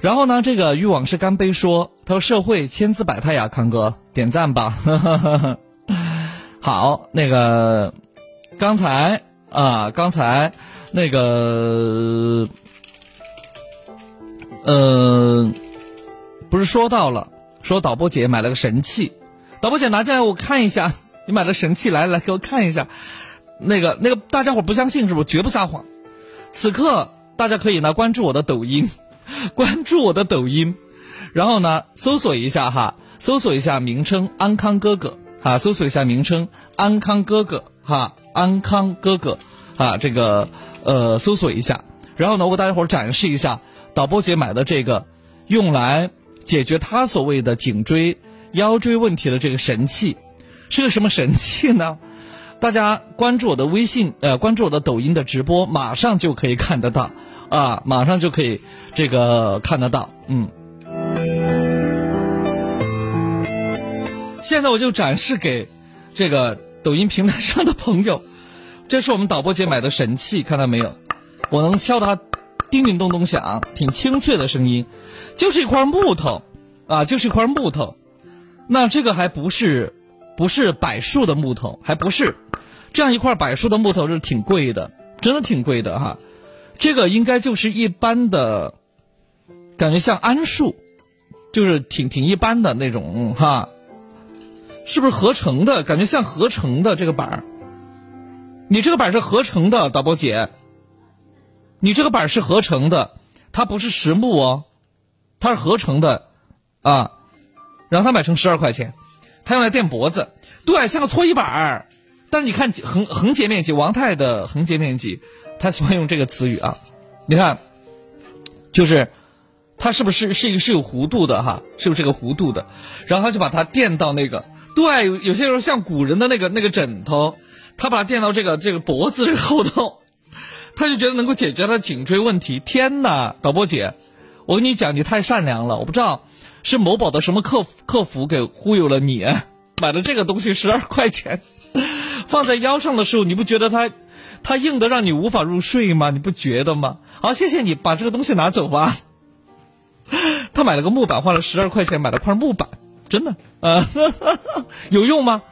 然后呢，这个与往事干杯说，他说社会千姿百态呀，康哥点赞吧。好，那个刚才啊，刚才那个呃，不是说到了，说导播姐买了个神器，导播姐拿进来我看一下，你买了神器来来给我看一下，那个那个大家伙不相信是不？绝不撒谎。此刻大家可以呢关注我的抖音，关注我的抖音，然后呢搜索一下哈，搜索一下名称安康哥哥。哈，搜索一下名称安康哥哥。哈，安康哥哥。啊，这个呃搜索一下，然后呢我给大家伙展示一下导播姐买的这个用来解决她所谓的颈椎、腰椎问题的这个神器，是个什么神器呢？大家关注我的微信，呃，关注我的抖音的直播，马上就可以看得到，啊，马上就可以这个看得到，嗯。现在我就展示给这个抖音平台上的朋友，这是我们导播姐买的神器，看到没有？我能敲它叮叮咚咚响，挺清脆的声音，就是一块木头，啊，就是一块木头。那这个还不是不是柏树的木头，还不是这样一块柏树的木头是挺贵的，真的挺贵的哈。这个应该就是一般的，感觉像桉树，就是挺挺一般的那种、哈。是不是合成的？感觉像合成的这个板儿。你这个板是合成的，导播姐。你这个板是合成的，它不是实木哦，它是合成的，啊，然后他买成十二块钱，他用来垫脖子，对，像个搓衣板儿。但是你看横横截面积，王太的横截面积，他喜欢用这个词语啊。你看，就是它是不是是一个是有弧度的哈？是不是这个弧度的？然后他就把它垫到那个，对，有有些时候像古人的那个那个枕头，他把它垫到这个这个脖子后头，他就觉得能够解决他的颈椎问题。天哪，导播姐，我跟你讲，你太善良了，我不知道是某宝的什么客服客服给忽悠了你，买了这个东西十二 块钱，放在腰上的时候，你不觉得它它硬的让你无法入睡吗？你不觉得吗？好，谢谢你把这个东西拿走吧。他买了个木板，花了十二块钱买了块木板，真的啊，有用吗？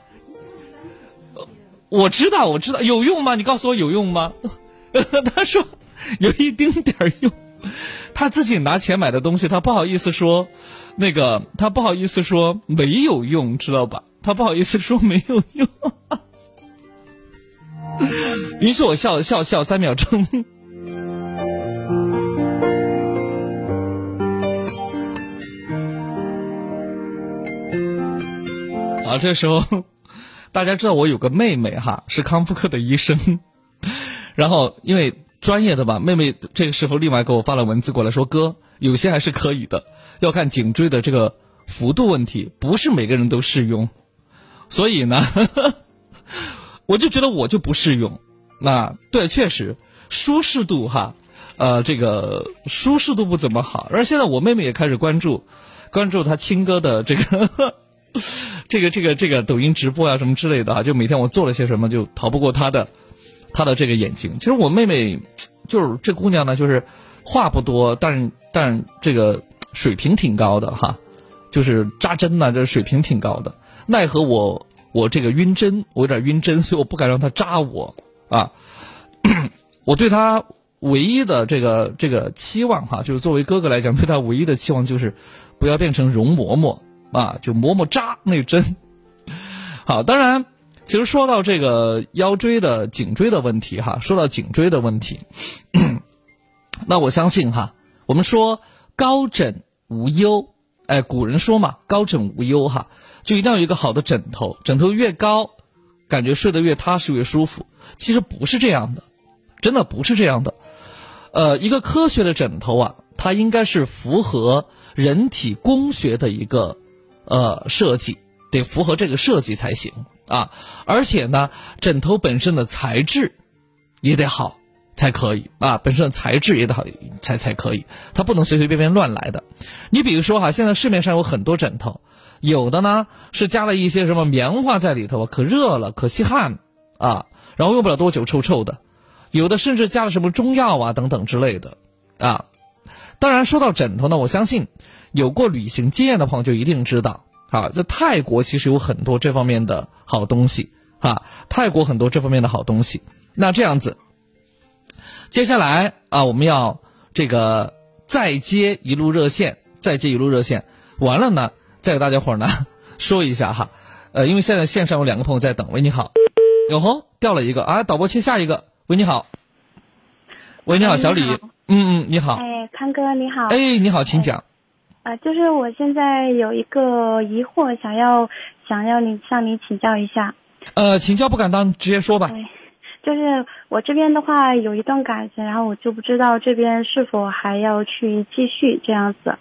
我知道，我知道有用吗？你告诉我有用吗？他说有一丁点儿用。他自己拿钱买的东西，他不好意思说，那个他不好意思说没有用，知道吧？他不好意思说没有用。于是我笑笑笑三秒钟。啊，这时候大家知道我有个妹妹哈，是康复科的医生，然后因为专业的吧，妹妹这个时候立马给我发了文字过来，说哥，有些还是可以的，要看颈椎的这个幅度问题，不是每个人都适用，所以呢，我就觉得我就不适用。那对，确实舒适度哈，呃，这个舒适度不怎么好，而现在我妹妹也开始关注关注她亲哥的这个。这个这个这个抖音直播啊什么之类的啊，就每天我做了些什么，就逃不过他的他的这个眼睛。其实我妹妹就是这姑娘呢，就是话不多，但但这个水平挺高的哈，就是扎针呢，这水平挺高的。奈何我我这个晕针，我有点晕针，所以我不敢让她扎我啊。我对她唯一的这个这个期望哈，就是作为哥哥来讲，对她唯一的期望就是不要变成容嬷嬷。啊，就嬷嬷扎那针。好，当然，其实说到这个腰椎的颈椎的问题哈，说到颈椎的问题，那我相信哈，我们说高枕无忧，哎，古人说嘛，高枕无忧哈，就一定要有一个好的枕头，枕头越高，感觉睡得越踏实越舒服。其实不是这样的，真的不是这样的。呃，一个科学的枕头啊，它应该是符合人体工学的一个。呃，设计得符合这个设计才行啊，而且呢，枕头本身的材质也得好才可以啊，本身的材质也得好才才可以，它不能随随便便乱来的。你比如说哈，现在市面上有很多枕头，有的呢是加了一些什么棉花在里头，可热了，可吸汗啊，然后用不了多久臭臭的，有的甚至加了什么中药啊等等之类的啊。当然，说到枕头呢，我相信。有过旅行经验的朋友就一定知道啊，在泰国其实有很多这方面的好东西啊，泰国很多这方面的好东西。那这样子，接下来啊，我们要这个再接一路热线，再接一路热线，完了呢，再给大家伙呢 说一下哈，呃，因为现在线上有两个朋友在等。喂，你好，哟吼，掉了一个啊，导播切下一个。喂，你好，喂，你好，小李，嗯嗯，你好，哎，康哥你好，哎，你好，请讲。啊，就是我现在有一个疑惑，想要想要你向你请教一下。呃，请教不敢当，直接说吧。对，就是我这边的话有一段感情，然后我就不知道这边是否还要去继续这样子。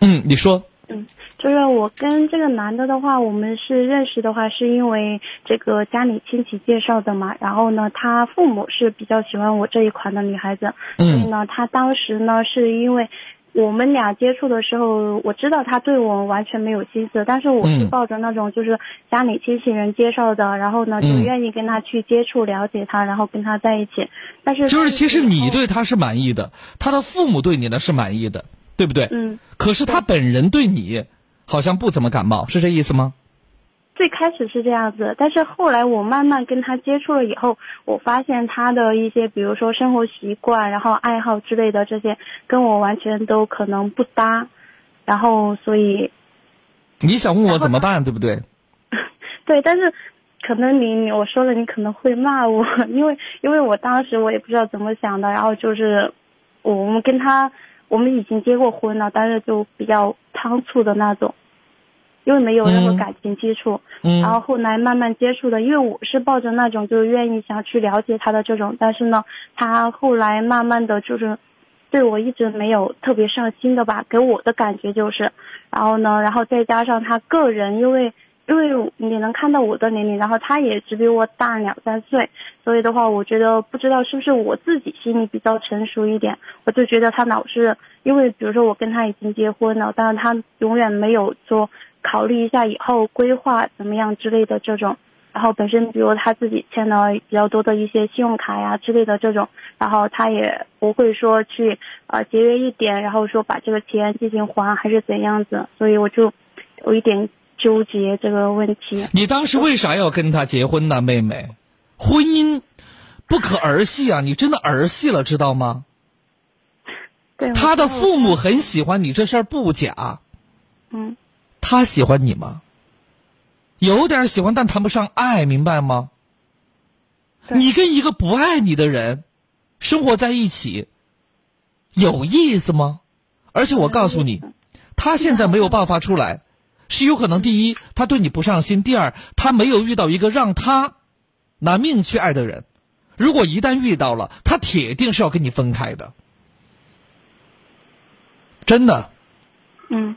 嗯，你说。嗯，就是我跟这个男的的话，我们是认识的话，是因为这个家里亲戚介绍的嘛。然后呢，他父母是比较喜欢我这一款的女孩子，所以呢，他当时呢是因为。我们俩接触的时候，我知道他对我完全没有心思，但是我是抱着那种就是家里亲戚人介绍的，然后呢就愿意跟他去接触、了解他，然后跟他在一起。但是就是其实你对他是满意的，他的父母对你呢是满意的，对不对？嗯。可是他本人对你好像不怎么感冒，是这意思吗？最开始是这样子，但是后来我慢慢跟他接触了以后，我发现他的一些，比如说生活习惯，然后爱好之类的这些，跟我完全都可能不搭，然后所以，你想问我怎么办，对不对？对，但是可能你你我说了，你可能会骂我，因为因为我当时我也不知道怎么想的，然后就是我们跟他我们已经结过婚了，但是就比较仓促的那种。因为没有任何感情基础，然后后来慢慢接触的，因为我是抱着那种就是愿意想去了解他的这种，但是呢，他后来慢慢的就是，对我一直没有特别上心的吧，给我的感觉就是，然后呢，然后再加上他个人，因为因为你能看到我的年龄，然后他也只比我大两三岁，所以的话，我觉得不知道是不是我自己心里比较成熟一点，我就觉得他老是因为比如说我跟他已经结婚了，但是他永远没有说考虑一下以后规划怎么样之类的这种。然后本身，比如他自己欠了比较多的一些信用卡呀之类的这种，然后他也不会说去呃节约一点，然后说把这个钱进行还还是怎样子，所以我就有一点纠结这个问题。你当时为啥要跟他结婚呢，妹妹？婚姻不可儿戏啊！你真的儿戏了，知道吗？对。他的父母很喜欢你，这事儿不假。嗯。他喜欢你吗？有点喜欢，但谈不上爱，明白吗？你跟一个不爱你的人生活在一起，有意思吗？而且我告诉你，他现在没有爆发出来，是有可能第一他对你不上心，第二他没有遇到一个让他拿命去爱的人。如果一旦遇到了，他铁定是要跟你分开的，真的。嗯。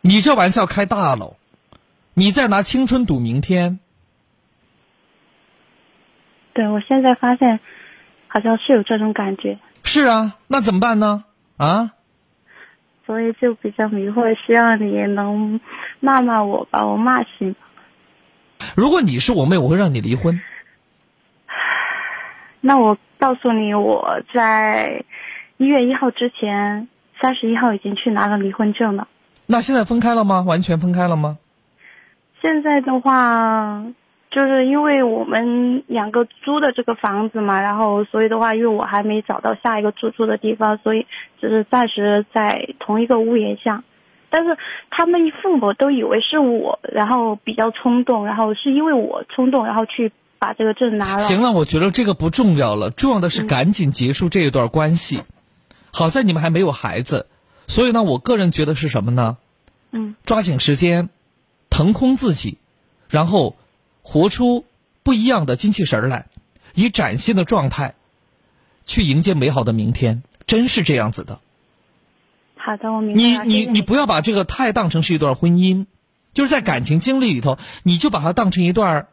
你这玩笑开大了。你在拿青春赌明天？对，我现在发现，好像是有这种感觉。是啊，那怎么办呢？啊？所以就比较迷惑，希望你能骂骂我，把我骂醒。如果你是我妹，我会让你离婚。那我告诉你，我在一月一号之前，三十一号已经去拿了离婚证了。那现在分开了吗？完全分开了吗？现在的话，就是因为我们两个租的这个房子嘛，然后所以的话，因为我还没找到下一个住处的地方，所以只是暂时在同一个屋檐下。但是他们父母都以为是我，然后比较冲动，然后是因为我冲动，然后去把这个证拿了。行了，我觉得这个不重要了，重要的是赶紧结束这一段关系。好在你们还没有孩子，所以呢，我个人觉得是什么呢？嗯，抓紧时间。腾空自己，然后活出不一样的精气神来，以崭新的状态去迎接美好的明天。真是这样子的。好的，我明白。你你你不要把这个太当成是一段婚姻，就是在感情经历里头，你就把它当成一段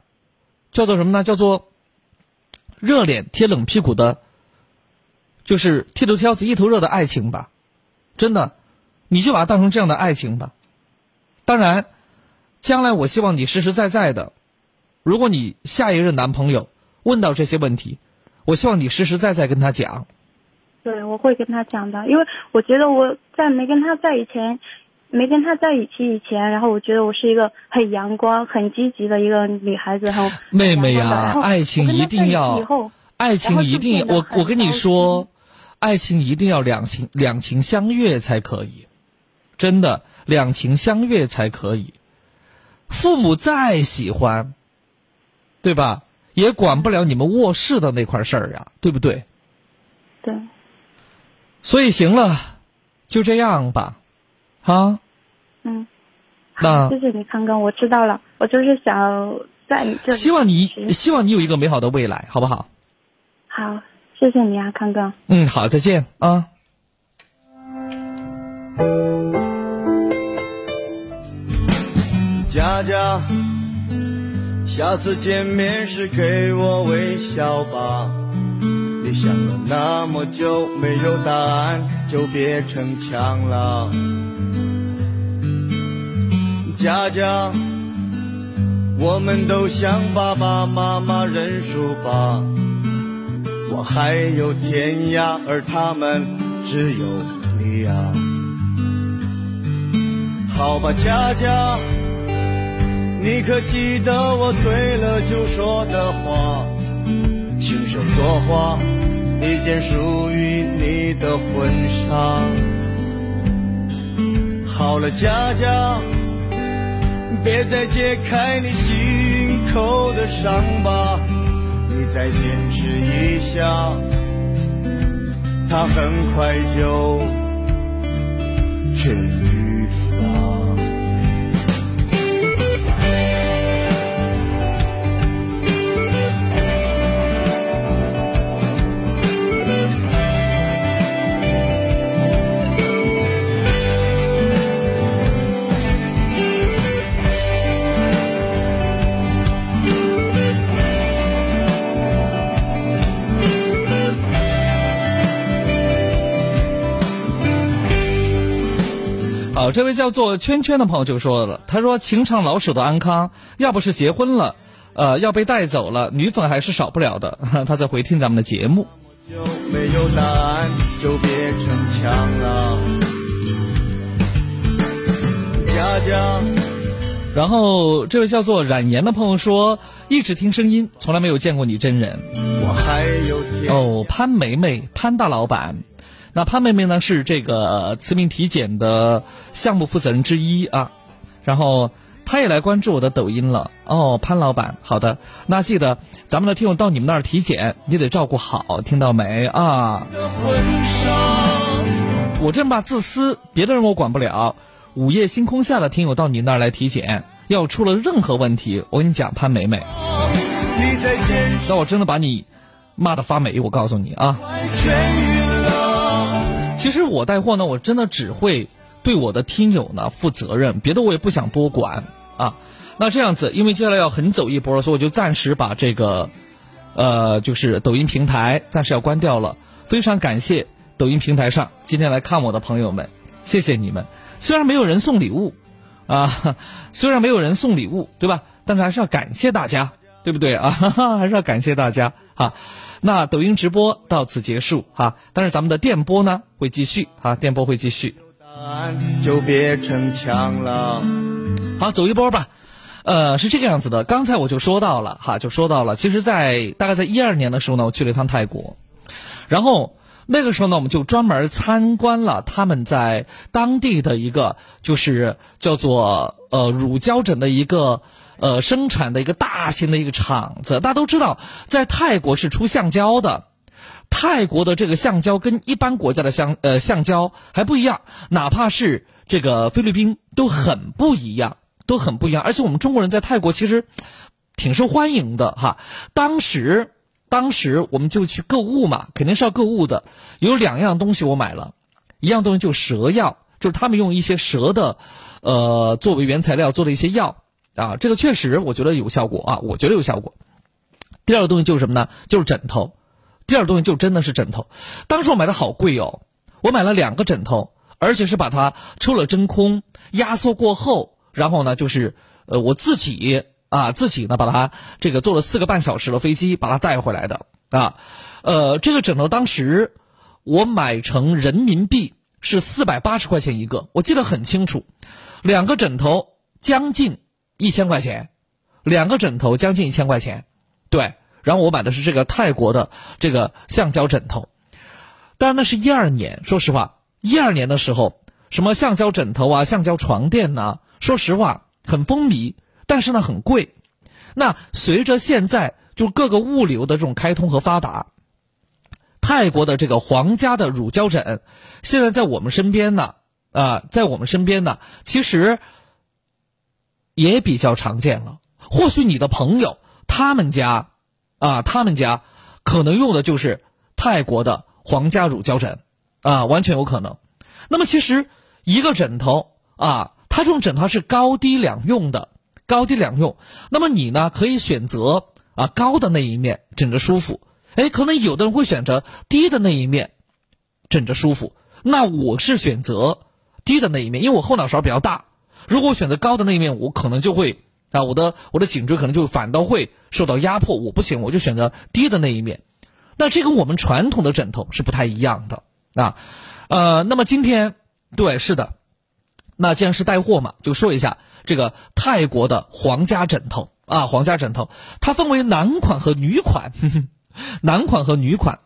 叫做什么呢？叫做热脸贴冷屁股的，就是剃头挑子一头热的爱情吧。真的，你就把它当成这样的爱情吧。当然。将来我希望你实实在在的，如果你下一任男朋友问到这些问题，我希望你实实在在跟他讲。对，我会跟他讲的，因为我觉得我在没跟他在以前，没跟他在一起以前，然后我觉得我是一个很阳光、很积极的一个女孩子。然后 妹妹呀，爱情一定要，爱情一定，我我跟你说，爱情一定要两情两情相悦才可以，真的两情相悦才可以。父母再喜欢，对吧？也管不了你们卧室的那块事儿呀，对不对？对。所以行了，就这样吧，啊。嗯。那谢谢你，康哥，我知道了。我就是想在你这里。希望你希望你有一个美好的未来，好不好？好，谢谢你啊，康哥。嗯，好，再见啊。佳佳，下次见面时给我微笑吧。你想了那么久没有答案，就别逞强了。佳佳，我们都向爸爸妈妈认输吧。我还有天涯，而他们只有你啊。好吧，佳佳。你可记得我醉了就说的话？亲手作画一件属于你的婚纱。好了，佳佳，别再揭开你心口的伤疤。你再坚持一下，它很快就痊愈好，这位叫做圈圈的朋友就说了，他说情场老手的安康，要不是结婚了，呃，要被带走了，女粉还是少不了的。他在回听咱们的节目。就没有答案，就别逞强了。佳佳。然后这位叫做冉岩的朋友说，一直听声音，从来没有见过你真人。我还有天哦，潘梅梅，潘大老板。那潘妹妹呢是这个慈铭体检的项目负责人之一啊，然后她也来关注我的抖音了。哦，潘老板，好的，那记得咱们的听友到你们那儿体检，你得照顾好，听到没啊？我这么吧，自私，别的人我管不了。午夜星空下的听友到你那儿来体检，要出了任何问题，我跟你讲，潘梅梅，那我真的把你骂的发霉，我告诉你啊。其实我带货呢，我真的只会对我的听友呢负责任，别的我也不想多管啊。那这样子，因为接下来要横走一波了，所以我就暂时把这个，呃，就是抖音平台暂时要关掉了。非常感谢抖音平台上今天来看我的朋友们，谢谢你们。虽然没有人送礼物，啊，虽然没有人送礼物，对吧？但是还是要感谢大家，对不对啊？还是要感谢大家啊。那抖音直播到此结束哈，但是咱们的电波呢会继续啊，电波会继续。就别逞强了。好，走一波吧。呃，是这个样子的，刚才我就说到了哈，就说到了，其实，在大概在一二年的时候呢，我去了一趟泰国，然后那个时候呢，我们就专门参观了他们在当地的一个就是叫做呃乳胶枕的一个。呃，生产的一个大型的一个厂子，大家都知道，在泰国是出橡胶的。泰国的这个橡胶跟一般国家的橡呃橡胶还不一样，哪怕是这个菲律宾都很不一样，都很不一样。而且我们中国人在泰国其实挺受欢迎的哈。当时，当时我们就去购物嘛，肯定是要购物的。有两样东西我买了，一样东西就蛇药，就是他们用一些蛇的呃作为原材料做的一些药。啊，这个确实我觉得有效果啊，我觉得有效果。第二个东西就是什么呢？就是枕头。第二个东西就真的是枕头。当时我买的好贵哦，我买了两个枕头，而且是把它抽了真空，压缩过后，然后呢，就是呃我自己啊自己呢把它这个坐了四个半小时的飞机把它带回来的啊。呃，这个枕头当时我买成人民币是四百八十块钱一个，我记得很清楚，两个枕头将近。一千块钱，两个枕头将近一千块钱，对。然后我买的是这个泰国的这个橡胶枕头，当然那是一二年。说实话，一二年的时候，什么橡胶枕头啊、橡胶床垫呢？说实话很风靡，但是呢很贵。那随着现在就各个物流的这种开通和发达，泰国的这个皇家的乳胶枕，现在在我们身边呢，啊，在我们身边呢，其实。也比较常见了。或许你的朋友他们家，啊，他们家可能用的就是泰国的皇家乳胶枕，啊，完全有可能。那么其实一个枕头啊，它这种枕头是高低两用的，高低两用。那么你呢，可以选择啊高的那一面枕着舒服。哎，可能有的人会选择低的那一面枕着舒服。那我是选择低的那一面，因为我后脑勺比较大。如果我选择高的那一面，我可能就会啊，我的我的颈椎可能就反倒会受到压迫。我不行，我就选择低的那一面。那这跟我们传统的枕头是不太一样的啊。呃，那么今天对是的，那既然是带货嘛，就说一下这个泰国的皇家枕头啊，皇家枕头它分为男款和女款，男款和女款，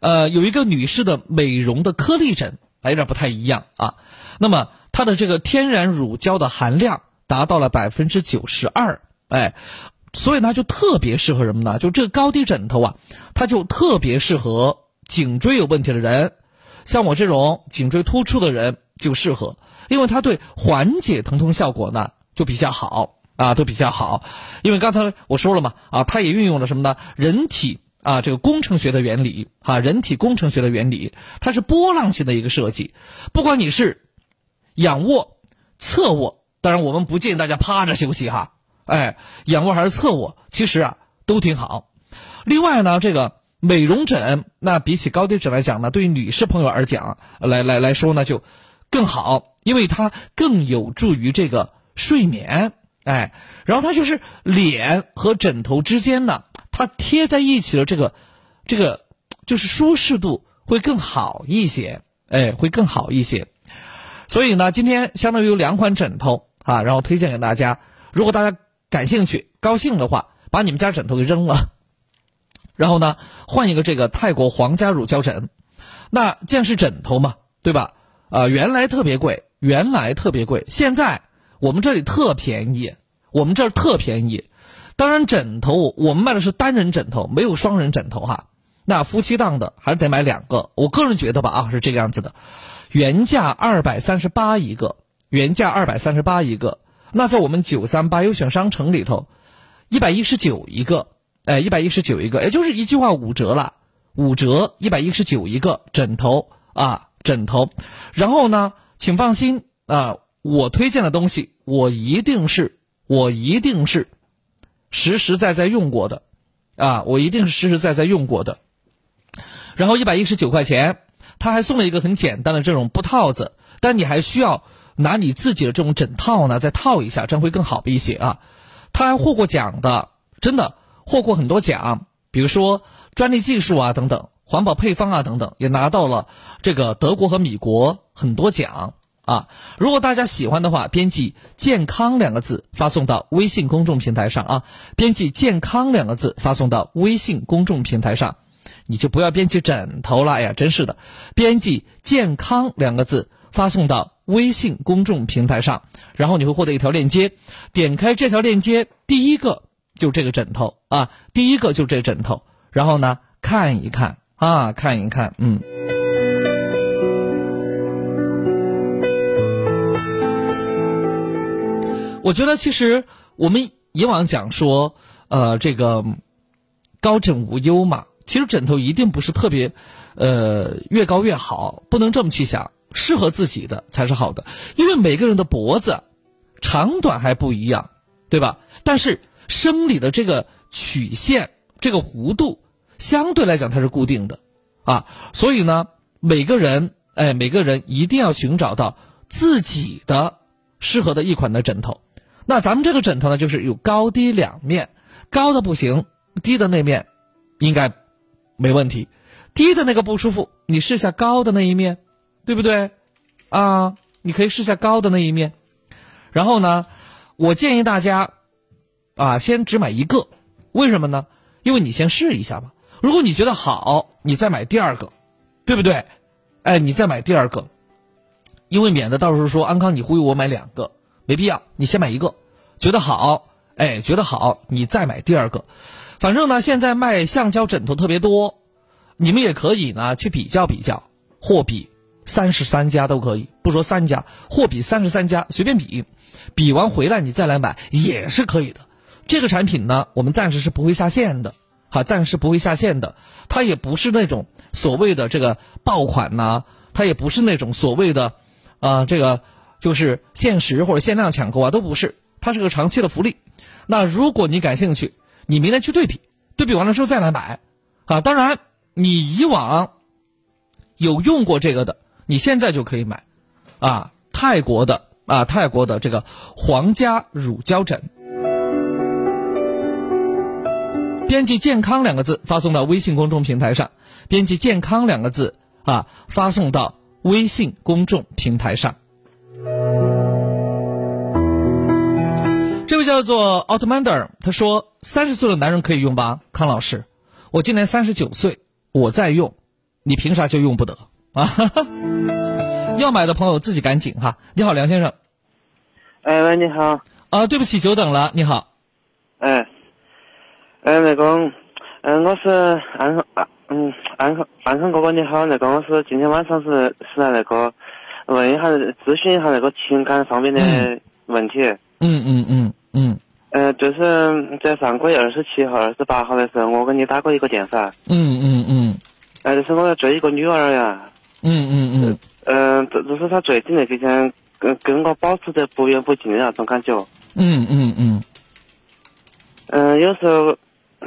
呃，有一个女士的美容的颗粒枕，还有点不太一样啊。那么。它的这个天然乳胶的含量达到了百分之九十二，哎，所以呢就特别适合什么呢？就这个高低枕头啊，它就特别适合颈椎有问题的人，像我这种颈椎突出的人就适合，因为它对缓解疼痛效果呢就比较好啊，都比较好。因为刚才我说了嘛，啊，它也运用了什么呢？人体啊这个工程学的原理啊，人体工程学的原理，它是波浪形的一个设计，不管你是。仰卧、侧卧，当然我们不建议大家趴着休息哈。哎，仰卧还是侧卧，其实啊都挺好。另外呢，这个美容枕，那比起高低枕来讲呢，对于女士朋友而讲，来来来说呢，就更好，因为它更有助于这个睡眠。哎，然后它就是脸和枕头之间呢，它贴在一起的这个，这个就是舒适度会更好一些，哎，会更好一些。所以呢，今天相当于有两款枕头啊，然后推荐给大家。如果大家感兴趣、高兴的话，把你们家枕头给扔了，然后呢，换一个这个泰国皇家乳胶枕。那既然是枕头嘛，对吧？啊，原来特别贵，原来特别贵，现在。我们这里特便宜，我们这儿特便宜。当然，枕头我们卖的是单人枕头，没有双人枕头哈。那夫妻档的还是得买两个。我个人觉得吧，啊，是这个样子的。原价二百三十八一个，原价二百三十八一个。那在我们九三八优选商城里头，一百一十九一个，哎，一百一十九一个，也就是一句话五折了，五折一百一十九一个枕头啊，枕头。然后呢，请放心啊。我推荐的东西，我一定是，我一定是实实在在用过的，啊，我一定是实实在在用过的。然后一百一十九块钱，他还送了一个很简单的这种布套子，但你还需要拿你自己的这种枕套呢，再套一下，这样会更好一些啊。他还获过奖的，真的获过很多奖，比如说专利技术啊等等，环保配方啊等等，也拿到了这个德国和米国很多奖。啊，如果大家喜欢的话，编辑“健康”两个字发送到微信公众平台上啊，编辑“健康”两个字发送到微信公众平台上，你就不要编辑枕头了。哎呀，真是的，编辑“健康”两个字发送到微信公众平台上，然后你会获得一条链接，点开这条链接，第一个就这个枕头啊，第一个就这枕头，然后呢看一看啊，看一看，嗯。我觉得其实我们以往讲说，呃，这个高枕无忧嘛，其实枕头一定不是特别，呃，越高越好，不能这么去想，适合自己的才是好的，因为每个人的脖子长短还不一样，对吧？但是生理的这个曲线、这个弧度相对来讲它是固定的，啊，所以呢，每个人哎，每个人一定要寻找到自己的适合的一款的枕头。那咱们这个枕头呢，就是有高低两面，高的不行，低的那面应该没问题。低的那个不舒服，你试下高的那一面，对不对？啊，你可以试下高的那一面。然后呢，我建议大家啊，先只买一个，为什么呢？因为你先试一下吧。如果你觉得好，你再买第二个，对不对？哎，你再买第二个，因为免得到时候说安康你忽悠我买两个。没必要，你先买一个，觉得好，哎，觉得好，你再买第二个。反正呢，现在卖橡胶枕头特别多，你们也可以呢去比较比较，货比三十三家都可以，不说三家，货比三十三家，随便比，比完回来你再来买也是可以的。这个产品呢，我们暂时是不会下线的，哈，暂时不会下线的。它也不是那种所谓的这个爆款呐，它也不是那种所谓的，啊，这个。就是限时或者限量抢购啊，都不是，它是个长期的福利。那如果你感兴趣，你明天去对比，对比完了之后再来买，啊，当然你以往有用过这个的，你现在就可以买，啊，泰国的啊，泰国的这个皇家乳胶枕，编辑“健康”两个字发送到微信公众平台上，编辑“健康”两个字啊，发送到微信公众平台上。这位叫做奥特曼德，他说：“三十岁的男人可以用吧？”康老师，我今年三十九岁，我在用，你凭啥就用不得啊？要买的朋友自己赶紧哈。你好，梁先生。哎喂，你好。啊，对不起，久等了。你好。哎。哎，那个，嗯，我是安安嗯安康安康哥哥，你好。那个，我是今天晚上是是来那个问一下咨询一下那个情感方面的问题。嗯嗯嗯嗯，呃，就是在上个月二十七号、二十八号的时候，我给你打过一个电话。嗯嗯嗯，哎，就是我要追一个女儿呀。嗯嗯嗯，嗯，这就是她最近那几天跟跟我保持着不远不近的那种感觉。嗯嗯嗯。嗯，有时候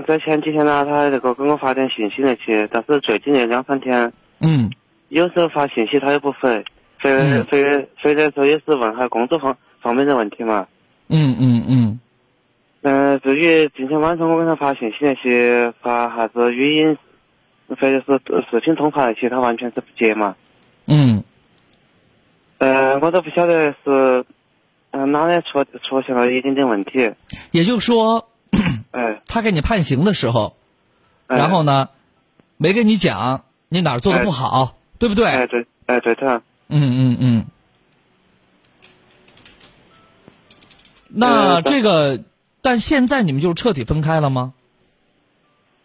在前几天呢，她那个给我发点信息那些，但是最近那两三天，嗯，有时候发信息她也不回，所以所以所以来说也是问下工作方方面的问题嘛。嗯嗯嗯。嗯，至于今天晚上我给他发信息那些，发啥子语音，或者是视频通话那些，他完全是不接嘛。嗯。嗯，我都不晓得是，嗯，哪里出出现了一点点问题。也就是说，哎，他给你判刑的时候，然后呢，没跟你讲你哪儿做的不好，对不对？哎，对，哎，对的。嗯嗯嗯。那这个，但现在你们就彻底分开了吗？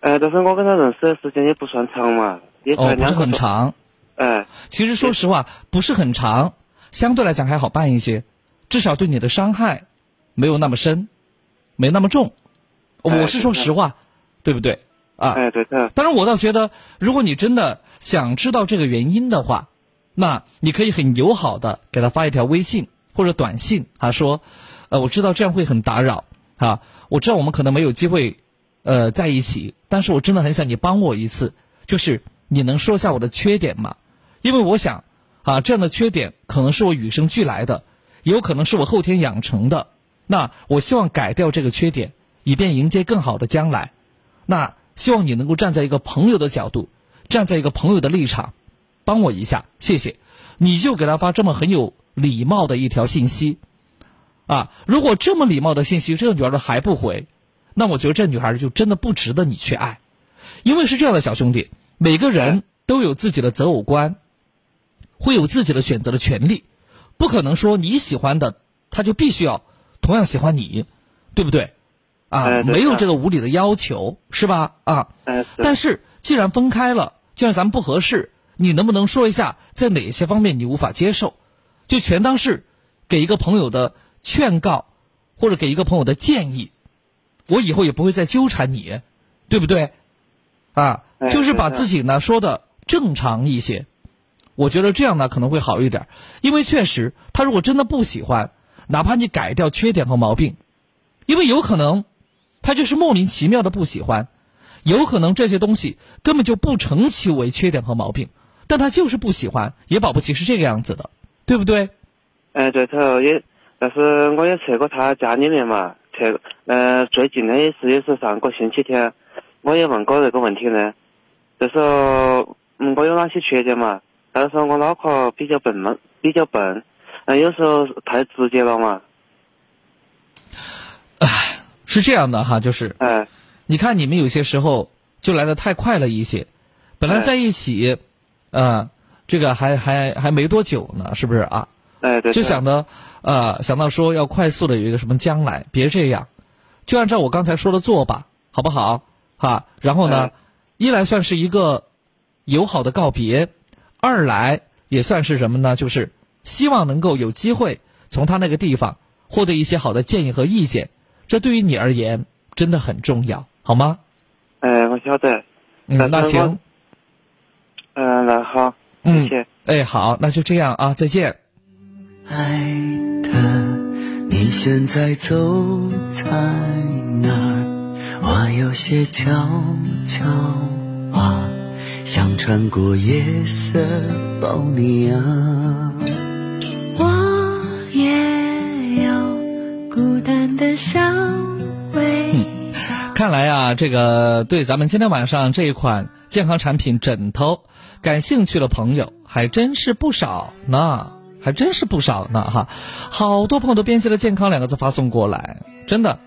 哎，但是我跟他认识的时间也不算长嘛，也哦，不是很长。哎，其实说实话，不是很长。相对来讲还好办一些，至少对你的伤害没有那么深，没那么重。我是说实话，对不对？啊，哎，对的。当然，我倒觉得，如果你真的想知道这个原因的话，那你可以很友好的给他发一条微信或者短信他，说，呃，我知道这样会很打扰啊，我知道我们可能没有机会，呃，在一起，但是我真的很想你帮我一次，就是你能说下我的缺点吗？因为我想。啊，这样的缺点可能是我与生俱来的，也有可能是我后天养成的。那我希望改掉这个缺点，以便迎接更好的将来。那希望你能够站在一个朋友的角度，站在一个朋友的立场，帮我一下，谢谢。你就给他发这么很有礼貌的一条信息，啊，如果这么礼貌的信息这个女孩都还不回，那我觉得这女孩就真的不值得你去爱，因为是这样的，小兄弟，每个人都有自己的择偶观。会有自己的选择的权利，不可能说你喜欢的他就必须要同样喜欢你，对不对？啊，没有这个无理的要求，是吧？啊，但是既然分开了，既然咱们不合适，你能不能说一下在哪些方面你无法接受？就全当是给一个朋友的劝告，或者给一个朋友的建议，我以后也不会再纠缠你，对不对？啊，就是把自己呢说的正常一些。我觉得这样呢可能会好一点，因为确实他如果真的不喜欢，哪怕你改掉缺点和毛病，因为有可能他就是莫名其妙的不喜欢，有可能这些东西根本就不成其为缺点和毛病，但他就是不喜欢，也保不齐是这个样子的，对不对？哎，对头也，但是我也去过他家里面嘛，去，呃，最近的也是也是上个星期天，我也问过这个问题呢，就说嗯我有哪些缺点嘛？但是我脑壳比较笨嘛，比较笨，嗯，有时候太直接了嘛。唉，是这样的哈，就是，哎，你看你们有些时候就来的太快了一些，本来在一起，呃，这个还还还没多久呢，是不是啊？哎，对。就想着，呃，想到说要快速的有一个什么将来，别这样，就按照我刚才说的做吧，好不好？哈，然后呢，一来算是一个友好的告别。二来也算是什么呢？就是希望能够有机会从他那个地方获得一些好的建议和意见，这对于你而言真的很重要，好吗？哎，我晓得。嗯，那行。嗯，那好。嗯。哎，好，那就这样啊，再见。爱的，你现在走在哪儿？我有些悄悄话。想穿过夜色抱你啊！我也有孤单的小尾看来啊，这个对咱们今天晚上这一款健康产品枕头感兴趣的朋友还真是不少呢，还真是不少呢哈！好多朋友都编辑了“健康”两个字发送过来，真的，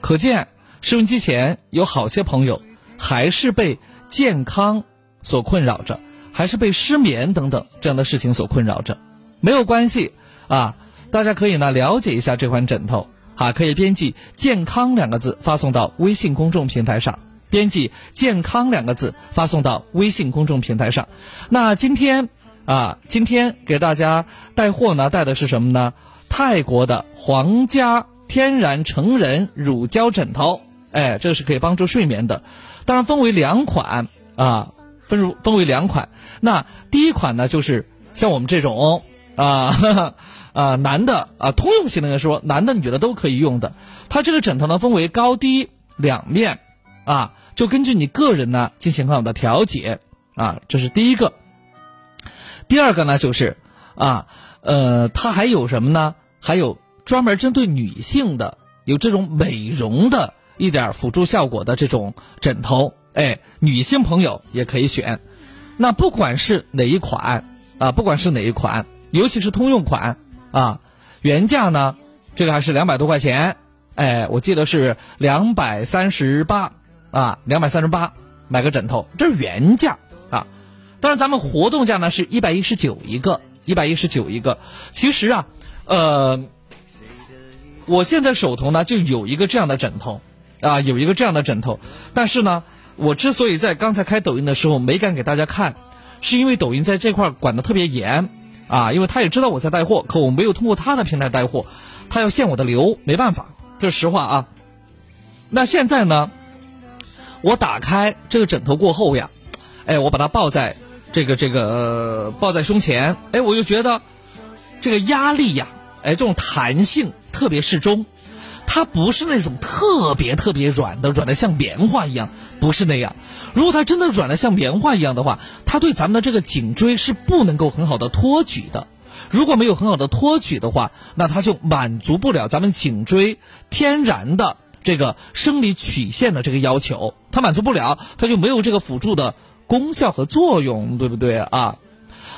可见收音机前有好些朋友还是被健康。所困扰着，还是被失眠等等这样的事情所困扰着，没有关系啊！大家可以呢了解一下这款枕头啊，可以编辑“健康”两个字发送到微信公众平台上，编辑“健康”两个字发送到微信公众平台上。那今天啊，今天给大家带货呢，带的是什么呢？泰国的皇家天然成人乳胶枕头，哎，这个是可以帮助睡眠的，当然分为两款啊。分如分为两款，那第一款呢，就是像我们这种啊 啊男的啊通用型的来说，男的女的都可以用的。它这个枕头呢分为高低两面啊，就根据你个人呢进行很好的调节啊，这是第一个。第二个呢就是啊，呃，它还有什么呢？还有专门针对女性的，有这种美容的一点辅助效果的这种枕头，哎，女性朋友也可以选。那不管是哪一款啊，不管是哪一款，尤其是通用款啊，原价呢，这个还是两百多块钱，哎，我记得是两百三十八啊，两百三十八买个枕头，这是原价。当然，咱们活动价呢是一百一十九一个，一百一十九一个。其实啊，呃，我现在手头呢就有一个这样的枕头啊，有一个这样的枕头，但是呢。我之所以在刚才开抖音的时候没敢给大家看，是因为抖音在这块管的特别严，啊，因为他也知道我在带货，可我没有通过他的平台带货，他要限我的流，没办法，这是实话啊。那现在呢，我打开这个枕头过后呀，哎，我把它抱在这个这个抱在胸前，哎，我就觉得这个压力呀，哎，这种弹性特别适中。它不是那种特别特别软的，软的像棉花一样，不是那样。如果它真的软的像棉花一样的话，它对咱们的这个颈椎是不能够很好的托举的。如果没有很好的托举的话，那它就满足不了咱们颈椎天然的这个生理曲线的这个要求，它满足不了，它就没有这个辅助的功效和作用，对不对啊？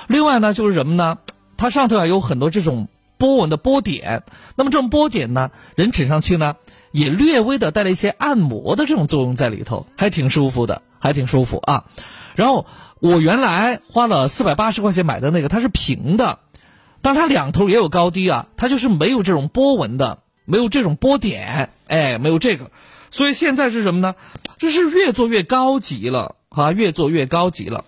另外呢，就是什么呢？它上头啊有很多这种。波纹的波点，那么这种波点呢，人枕上去呢，也略微的带了一些按摩的这种作用在里头，还挺舒服的，还挺舒服啊。然后我原来花了四百八十块钱买的那个，它是平的，但它两头也有高低啊，它就是没有这种波纹的，没有这种波点，哎，没有这个，所以现在是什么呢？这是越做越高级了啊，越做越高级了。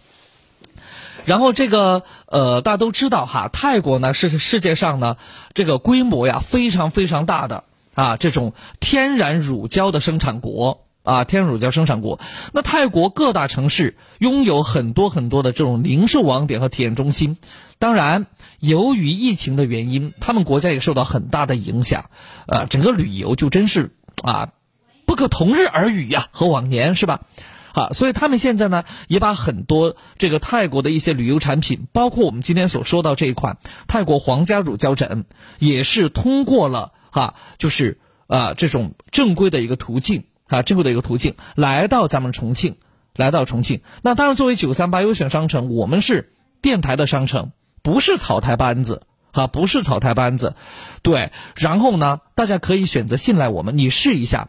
然后这个呃，大家都知道哈，泰国呢是世界上呢这个规模呀非常非常大的啊这种天然乳胶的生产国啊，天然乳胶生产国。那泰国各大城市拥有很多很多的这种零售网点和体验中心。当然，由于疫情的原因，他们国家也受到很大的影响，呃，整个旅游就真是啊不可同日而语呀，和往年是吧？啊，所以他们现在呢，也把很多这个泰国的一些旅游产品，包括我们今天所说到这一款泰国皇家乳胶枕，也是通过了哈，就是啊这种正规的一个途径啊，正规的一个途径来到咱们重庆，来到重庆。那当然，作为九三八优选商城，我们是电台的商城，不是草台班子啊，不是草台班子。对，然后呢，大家可以选择信赖我们，你试一下。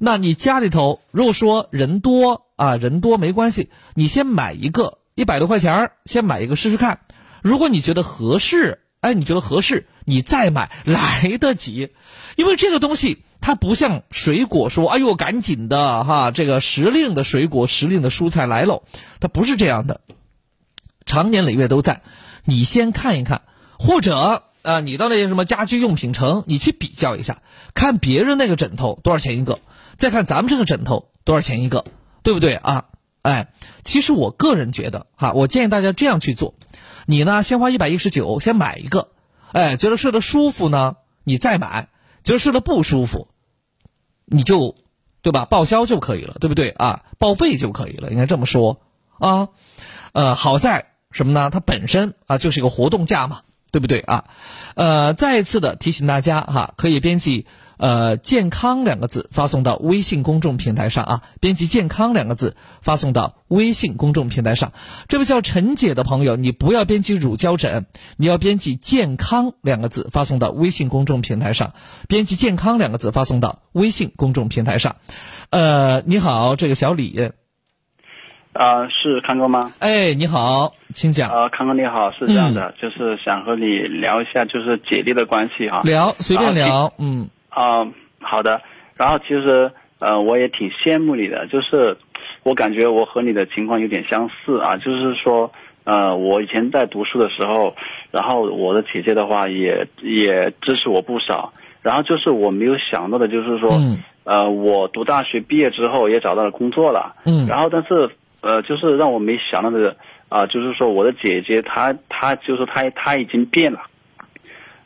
那你家里头如果说人多啊，人多没关系，你先买一个一百多块钱先买一个试试看。如果你觉得合适，哎，你觉得合适，你再买来得及，因为这个东西它不像水果说，哎呦，赶紧的哈，这个时令的水果、时令的蔬菜来喽，它不是这样的，长年累月都在。你先看一看，或者啊，你到那些什么家居用品城，你去比较一下，看别人那个枕头多少钱一个。再看咱们这个枕头多少钱一个，对不对啊？哎，其实我个人觉得哈，我建议大家这样去做，你呢先花一百一十九先买一个，哎，觉得睡得舒服呢，你再买；觉得睡得不舒服，你就对吧？报销就可以了，对不对啊？报废就可以了，应该这么说啊。呃，好在什么呢？它本身啊就是一个活动价嘛，对不对啊？呃，再一次的提醒大家哈，可以编辑。呃，健康两个字发送到微信公众平台上啊，编辑“健康”两个字发送到微信公众平台上。这位叫陈姐的朋友，你不要编辑乳胶枕，你要编辑“健康”两个字发送到微信公众平台上，编辑“健康”两个字发送到微信公众平台上。呃，你好，这个小李。啊，是康哥吗？哎，你好，请讲。啊，康哥你好，是这样的，就是想和你聊一下，就是姐弟的关系哈。聊，随便聊，嗯。啊，好的。然后其实，呃，我也挺羡慕你的，就是我感觉我和你的情况有点相似啊。就是说，呃，我以前在读书的时候，然后我的姐姐的话也也支持我不少。然后就是我没有想到的，就是说，呃，我读大学毕业之后也找到了工作了。嗯。然后，但是，呃，就是让我没想到的啊，就是说我的姐姐她她就是她她已经变了。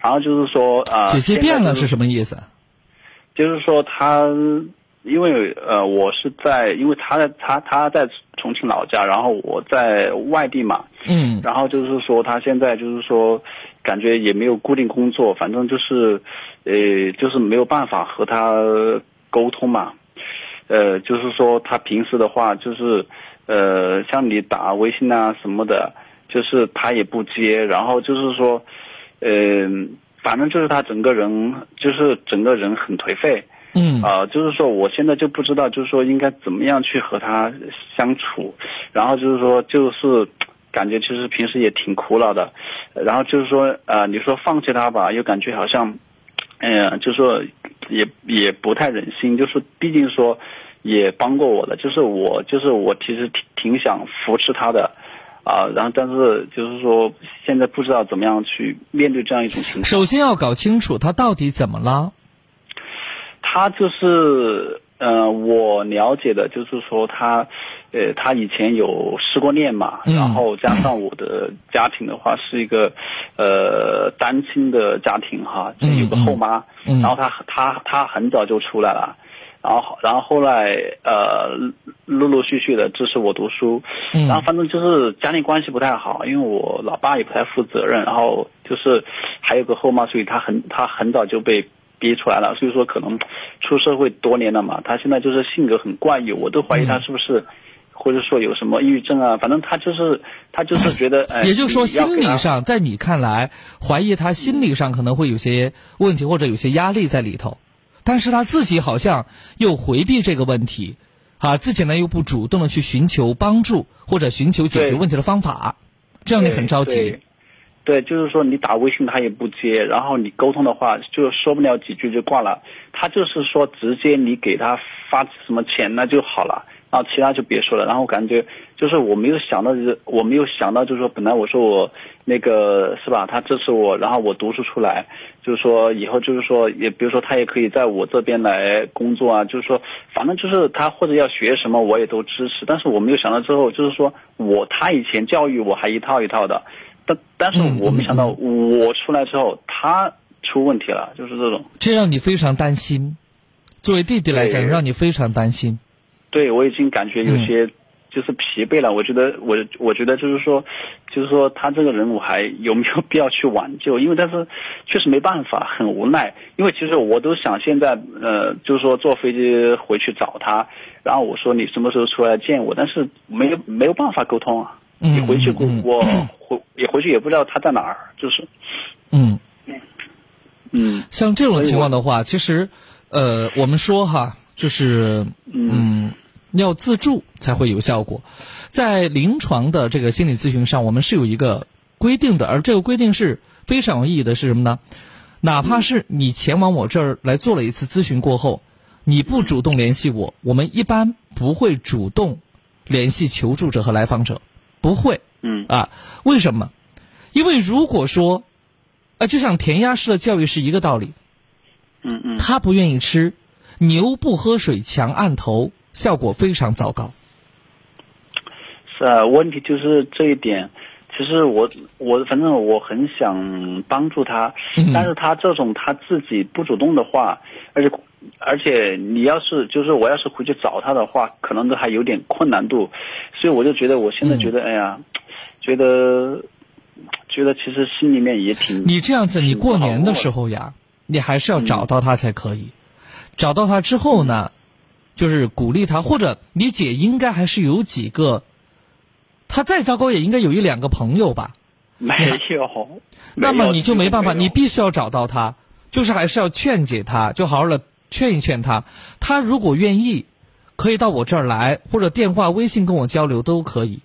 然后就是说啊，姐姐变了是什么意思？就是说他，因为呃，我是在，因为他在他他在重庆老家，然后我在外地嘛，嗯，然后就是说他现在就是说，感觉也没有固定工作，反正就是，呃，就是没有办法和他沟通嘛。呃，就是说他平时的话，就是，呃，像你打微信啊什么的，就是他也不接，然后就是说，呃，反正就是他整个人，就是整个人很颓废。嗯啊、就是说我现在就不知道，就是说应该怎么样去和他相处，然后就是说就是感觉其实平时也挺苦恼的，然后就是说呃，你说放弃他吧，又感觉好像，嗯、就是说也也不太忍心，就是毕竟说也帮过我的，就是我就是我其实挺挺想扶持他的。啊，然后但是就是说，现在不知道怎么样去面对这样一种情况。首先要搞清楚他到底怎么了。他就是，呃，我了解的就是说他，呃，他以前有失过恋嘛，嗯然后加上我的家庭的话是一个，呃，单亲的家庭哈，就有个后妈，嗯然后他他他很早就出来了。然后，然后后来，呃，陆陆续续的支持我读书，嗯。然后反正就是家庭关系不太好，因为我老爸也不太负责任，然后就是还有个后妈，所以他很他很早就被逼出来了，所以说可能出社会多年了嘛，他现在就是性格很怪异，我都怀疑他是不是，或者说有什么抑郁症啊，反正他就是他就是觉得，哎，也就是说，心理上，在你看来，怀疑他心理上可能会有些问题或者有些压力在里头，但是他自己好像又回避这个问题，啊，自己呢又不主动的去寻求帮助或者寻求解决问题的方法，这样你很着急。对对，就是说你打微信他也不接，然后你沟通的话就说不了几句就挂了。他就是说直接你给他发什么钱那就好了，然后其他就别说了。然后感觉就是我没有想到，就是我没有想到，就是说本来我说我那个是吧，他支持我，然后我读书出来，就是说以后就是说也比如说他也可以在我这边来工作啊，就是说反正就是他或者要学什么我也都支持。但是我没有想到之后，就是说我他以前教育我还一套一套的。但但是我没想到，我出来之后他出问题了，就是这种。这让你非常担心，作为弟弟来讲，让你非常担心。对我已经感觉有些就是疲惫了。我觉得我我觉得就是说，就是说他这个人我还有没有必要去挽救？因为但是确实没办法，很无奈。因为其实我都想现在呃，就是说坐飞机回去找他，然后我说你什么时候出来见我？但是没有没有办法沟通啊。嗯你回去我回也回去也不知道他在哪儿，就是嗯，嗯像这种情况的话，其实，呃，我们说哈，就是嗯，要自助才会有效果。在临床的这个心理咨询上，我们是有一个规定的，而这个规定是非常有意义的，是什么呢？哪怕是你前往我这儿来做了一次咨询过后，你不主动联系我，我们一般不会主动联系求助者和来访者，不会。嗯啊，为什么？因为如果说，啊，就像填鸭式的教育是一个道理，嗯嗯，他不愿意吃，牛不喝水强按头，效果非常糟糕。是啊，问题就是这一点。其实我我反正我很想帮助他，嗯但是他这种他自己不主动的话，而且而且你要是就是我要是回去找他的话，可能都还有点困难度，所以我就觉得我现在觉得、哎呀，觉得觉得其实心里面也挺你这样子，你过年的时候呀，你还是要找到他才可以。找到他之后呢，就是鼓励他，或者你姐应该还是有几个，他再糟糕也应该有一两个朋友吧。没有。那么你就没办法，你必须要找到他，就是还是要劝解他，就好好的劝一劝他。他如果愿意，可以到我这儿来，或者电话、微信跟我交流都可以。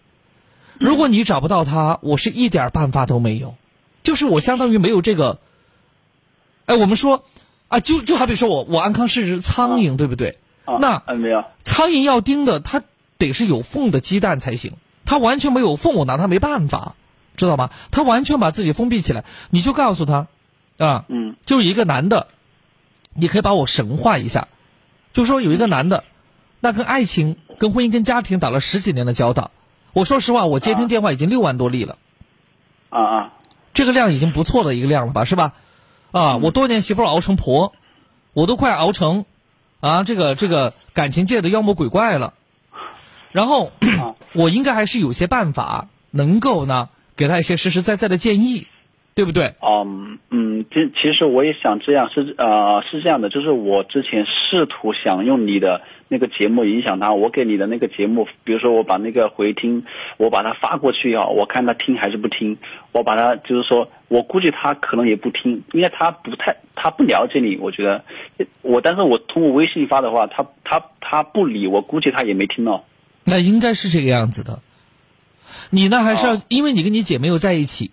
如果你找不到他，我是一点办法都没有，就是我相当于没有这个。哎，我们说啊，就就好比说我我安康是只苍蝇，对不对？啊那啊没有。苍蝇要叮的，它得是有缝的鸡蛋才行。它完全没有缝，我拿它没办法，知道吗？它完全把自己封闭起来，你就告诉他，啊，嗯，就是一个男的，你可以把我神化一下，就说有一个男的，那跟爱情、跟婚姻、跟家庭打了十几年的交道。我说实话，我接听电话已经六万多例了，啊啊，这个量已经不错的一个量了吧，是吧？啊，我多年媳妇熬成婆，我都快熬成啊，这个这个感情界的妖魔鬼怪了。然后 我应该还是有些办法能够呢给他一些实实在在的建议，对不对？嗯嗯，其其实我也想这样，是呃是这样的，就是我之前试图想用你的那个节目影响他，我给你的那个节目，比如说我把那个回听，我把它发过去啊，我看他听还是不听，我把他就是说我估计他可能也不听，因为他不太他不了解你，我觉得我但是我通过微信发的话，他他他不理，我估计他也没听到。那应该是这个样子的。你呢，还是要因为你跟你姐没有在一起。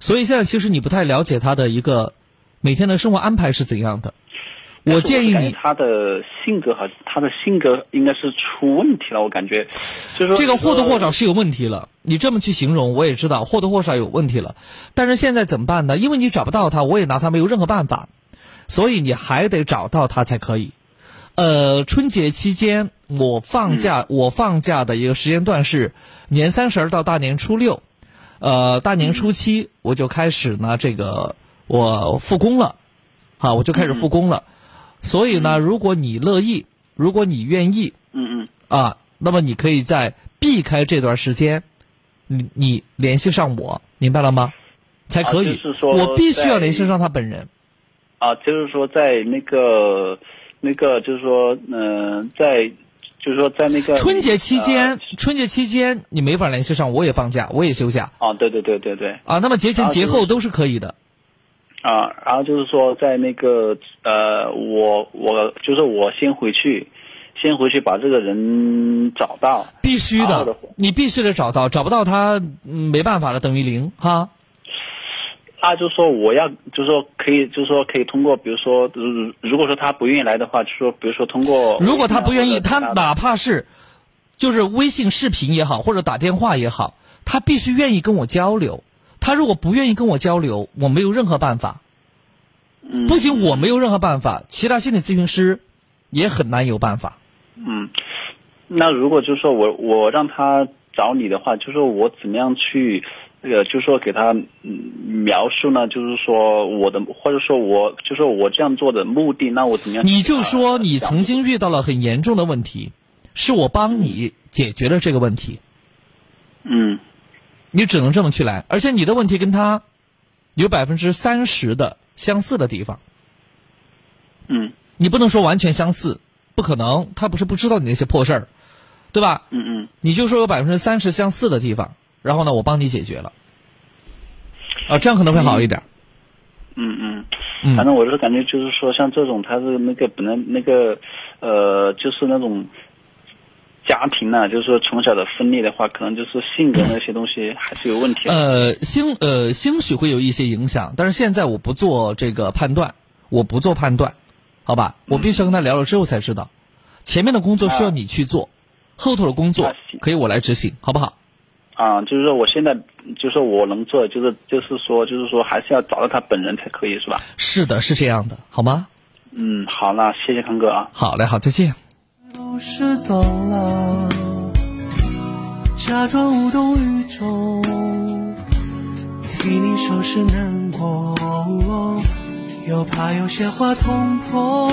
所以现在其实你不太了解他的一个每天的生活安排是怎样的。我建议你，他的性格和他的性格应该是出问题了。我感觉，就是说这个或多或少是有问题了。你这么去形容，我也知道或多或少有问题了。但是现在怎么办呢？因为你找不到他，我也拿他没有任何办法。所以你还得找到他才可以。呃，春节期间我放假，我放假的一个时间段是年三十到大年初六。呃，大年初七我就开始呢，这个我复工了，好，我就开始复工了。所以呢，如果你乐意，如果你愿意，嗯嗯，啊，那么你可以在避开这段时间，你你联系上我，明白了吗？才可以，我必须要联系上他本人。啊，就是说在那个那个，就是说，嗯，在。就是说，在那个春节期间，春节期间你没法联系上，我也放假，我也休假。啊，对对对对对。啊，那么节前节后都是可以的。啊，然后就是说，在那个呃，我我就是我先回去，先回去把这个人找到。必须的，你必须得找到，找不到他没办法了，等于零哈。他就说我要，就是说可以，就是说可以通过，比如说，如如果说他不愿意来的话，就说比如说通过。如果他不愿意，他哪怕是，就是微信视频也好，或者打电话也好，他必须愿意跟我交流。他如果不愿意跟我交流，我没有任何办法。嗯。不仅我没有任何办法，其他心理咨询师也很难有办法。嗯。那如果就是说我我让他找你的话，就说我怎么样去？这个就是说给他描述呢，就是说我的，或者说我就说我这样做的目的，那我怎么样？你就说你曾经遇到了很严重的问题，是我帮你解决了这个问题。嗯，你只能这么去来，而且你的问题跟他有百分之三十的相似的地方。嗯，你不能说完全相似，不可能，他不是不知道你那些破事儿，对吧？嗯嗯，你就说有百分之三十相似的地方。然后呢，我帮你解决了，啊，这样可能会好一点。嗯嗯，反正我是感觉，就是说，像这种，他是那个本来那个，呃，就是那种家庭呢，就是说从小的分裂的话，可能就是性格那些东西还是有问题。呃，兴呃兴许会有一些影响，但是现在我不做这个判断，我不做判断，好吧？我必须要跟他聊了之后才知道，前面的工作需要你去做，后头的工作可以我来执行，好不好？啊，就是说，我现在就是说我能做的，就是就是说，就是说，还是要找到他本人才可以，是吧？是的，是这样的，好吗？嗯，好，那谢谢康哥啊。好嘞，好，再见。都是懂了，假装无动于衷，替你收拾难过，又怕有些话捅破，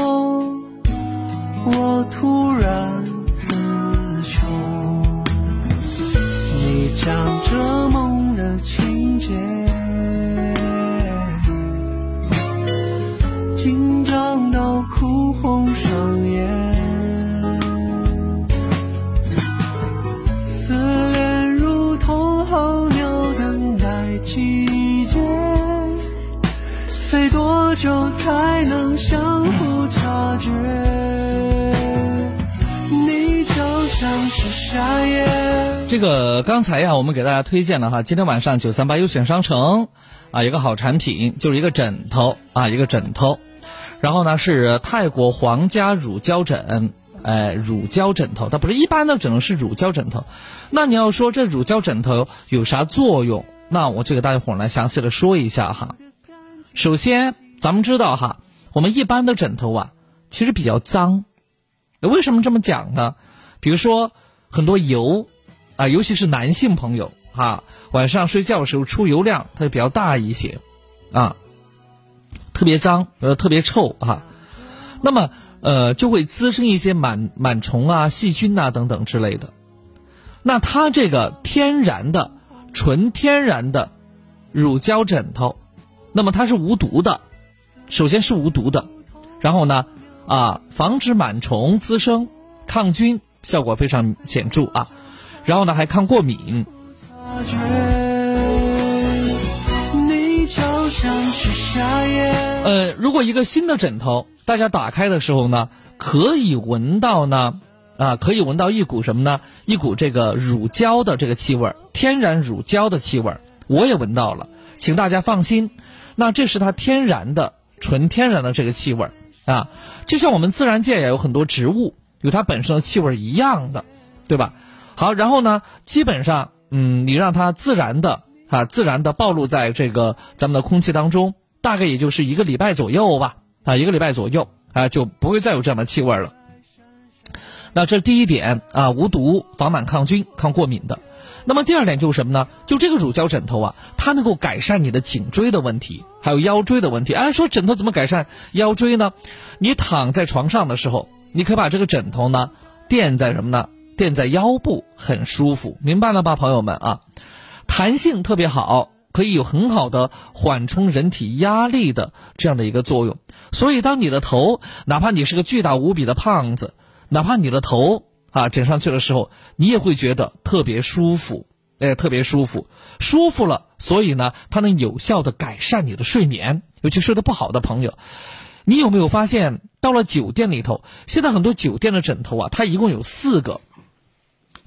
我突然自穷。你讲着梦的情节，紧张到哭红双眼，多久才能相互察觉？你就像是夏夜。这个刚才呀，我们给大家推荐了哈，今天晚上九三八优选商城啊，一个好产品，就是一个枕头啊，一个枕头，然后呢是泰国皇家乳胶枕，哎，乳胶枕头，它不是一般的枕头，是乳胶枕头。那你要说这乳胶枕头有啥作用？那我就给大家伙儿来详细的说一下哈。首先，咱们知道哈，我们一般的枕头啊，其实比较脏。为什么这么讲呢？比如说很多油。啊，尤其是男性朋友哈，晚上睡觉的时候出油量它就比较大一些，啊，特别脏呃特别臭哈，那么呃就会滋生一些螨螨虫啊、细菌呐等等之类的。那它这个天然的、纯天然的乳胶枕头，那么它是无毒的，首先是无毒的，然后呢，啊，防止螨虫滋生，抗菌效果非常显著啊，然后呢还抗过敏。呃，如果一个新的枕头，大家打开的时候呢，可以闻到呢，啊，可以闻到一股什么呢？一股这个乳胶的这个气味天然乳胶的气味我也闻到了，请大家放心，那这是它天然的、纯天然的这个气味啊，就像我们自然界也有很多植物有它本身的气味一样的，对吧？好，然后呢，基本上，嗯，你让它自然的啊，自然的暴露在这个咱们的空气当中，大概也就是一个礼拜左右吧，啊，一个礼拜左右啊，就不会再有这样的气味了。那这第一点啊，无毒、防螨、抗菌、抗过敏的。那么第二点就是什么呢？就这个乳胶枕头啊，它能够改善你的颈椎的问题，还有腰椎的问题。按说枕头怎么改善腰椎呢？你躺在床上的时候，你可以把这个枕头呢垫在什么呢？垫在腰部，很舒服，明白了吧，朋友们啊？弹性特别好，可以有很好的缓冲人体压力的这样的一个作用。所以，当你的头，哪怕你是个巨大无比的胖子，哪怕你的头。啊，枕上去的时候，你也会觉得特别舒服，哎，特别舒服，舒服了，所以呢，它能有效的改善你的睡眠，尤其睡得不好的朋友，你有没有发现，到了酒店里头，现在很多酒店的枕头啊，它一共有四个，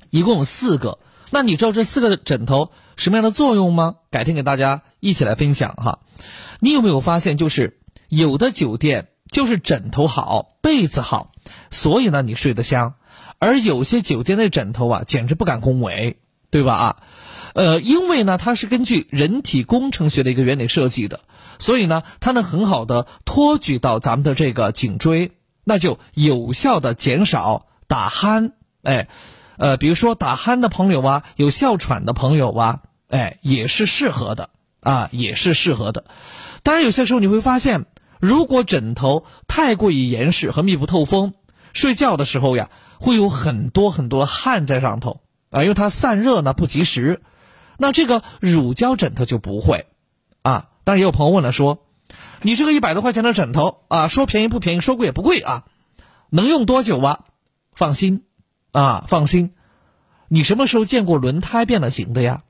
一共有四个，那你知道这四个枕头什么样的作用吗？改天给大家一起来分享哈。你有没有发现，就是有的酒店就是枕头好，被子好，所以呢，你睡得香。而有些酒店的枕头啊，简直不敢恭维，对吧？啊，呃，因为呢，它是根据人体工程学的一个原理设计的，所以呢，它能很好的托举到咱们的这个颈椎，那就有效的减少打鼾。哎，呃，比如说打鼾的朋友啊，有哮喘的朋友啊，哎，也是适合的啊，也是适合的。当然，有些时候你会发现，如果枕头太过于严实和密不透风，睡觉的时候呀。会有很多很多汗在上头啊，因为它散热呢不及时。那这个乳胶枕头就不会啊。当然也有朋友问了，说你这个一百多块钱的枕头啊，说便宜不便宜，说贵也不贵啊，能用多久啊？放心啊，放心。你什么时候见过轮胎变了形的呀？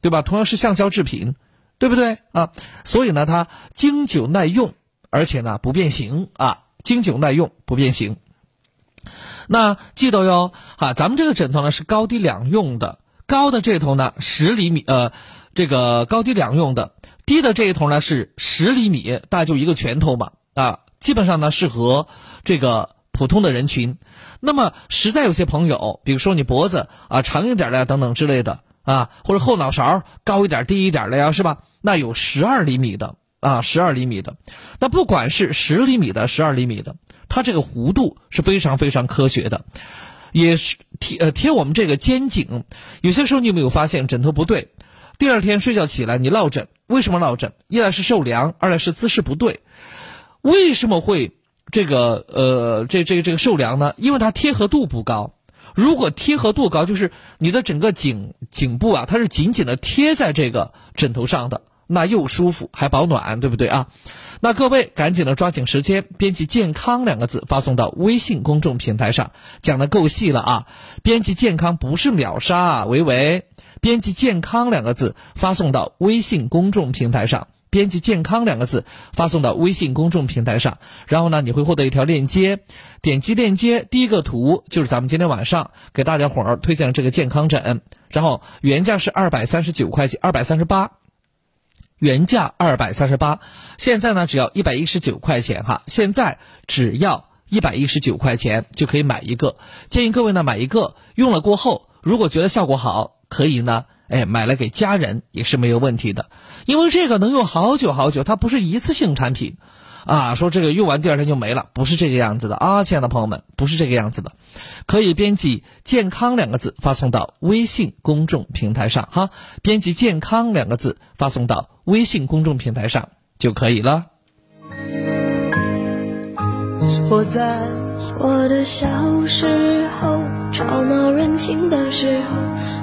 对吧？同样是橡胶制品，对不对啊？所以呢，它经久耐用，而且呢不变形啊，经久耐用不变形。那记得哟，哈，咱们这个枕头呢是高低两用的，高的这头呢十厘米，呃，这个高低两用的，低的这一头呢是十厘米，大概就一个拳头嘛，啊，基本上呢适合这个普通的人群。那么实在有些朋友，比如说你脖子啊长一点的呀等等之类的啊，或者后脑勺高一点低一点的呀，是吧？那有十二厘米的啊，十二厘米的，那不管是十厘米的、十二厘米的。它这个弧度是非常非常科学的，也是贴呃贴我们这个肩颈。有些时候你有没有发现枕头不对？第二天睡觉起来你落枕，为什么落枕？一来是受凉，二来是姿势不对。为什么会这个呃这这个这个受凉呢？因为它贴合度不高。如果贴合度高，就是你的整个颈颈部啊，它是紧紧的贴在这个枕头上的。那又舒服还保暖，对不对啊？那各位赶紧的抓紧时间，编辑“健康”两个字发送到微信公众平台上，讲的够细了啊！编辑“健康”不是秒杀啊，维维，编辑“健康”两个字发送到微信公众平台上，编辑“健康”两个字发送到微信公众平台上，然后呢，你会获得一条链接，点击链接，第一个图就是咱们今天晚上给大家伙儿推荐的这个健康枕，然后原价是二百三十九块钱，二百三十八。原价二百三十八，现在呢只要一百一十九块钱哈，现在只要一百一十九块钱就可以买一个。建议各位呢买一个，用了过后，如果觉得效果好，可以呢，哎，买来给家人也是没有问题的，因为这个能用好久好久，它不是一次性产品。啊，说这个用完第二天就没了，不是这个样子的啊，亲爱的朋友们，不是这个样子的，可以编辑“健康”两个字发送到微信公众平台上哈，编辑“健康”两个字发送到微信公众平台上就可以了。错在我的小时候，吵闹任性的时候，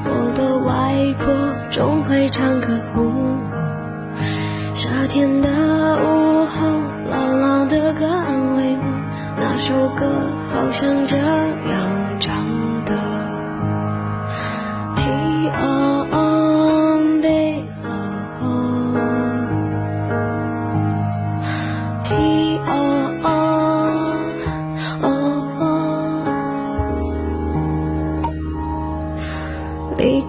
我的外婆总会唱歌哄我。夏天的午后，姥姥的歌安慰我，那首歌好像这样唱的。T O O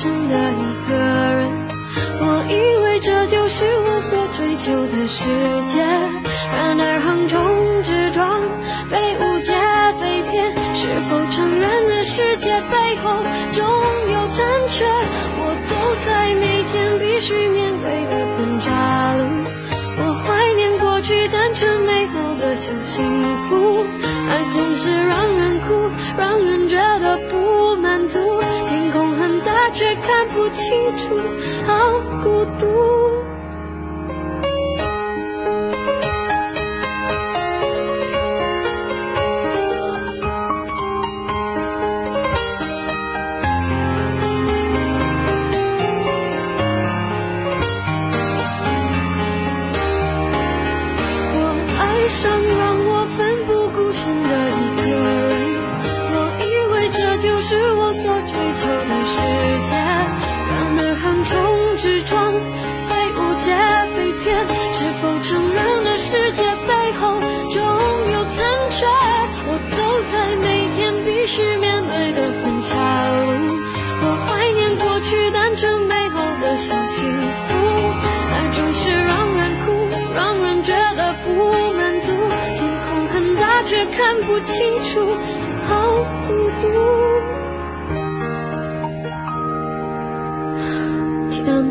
不顾身的一个人，我以为这就是我所追求的世界，然而横冲直撞，被误解被骗，是否承认的世界背后总有残缺？我走在每天必须面对的分岔路，我怀念过去单纯美好的小幸福，爱总是让人哭，让人觉得不满足。天却看不清楚，好孤独。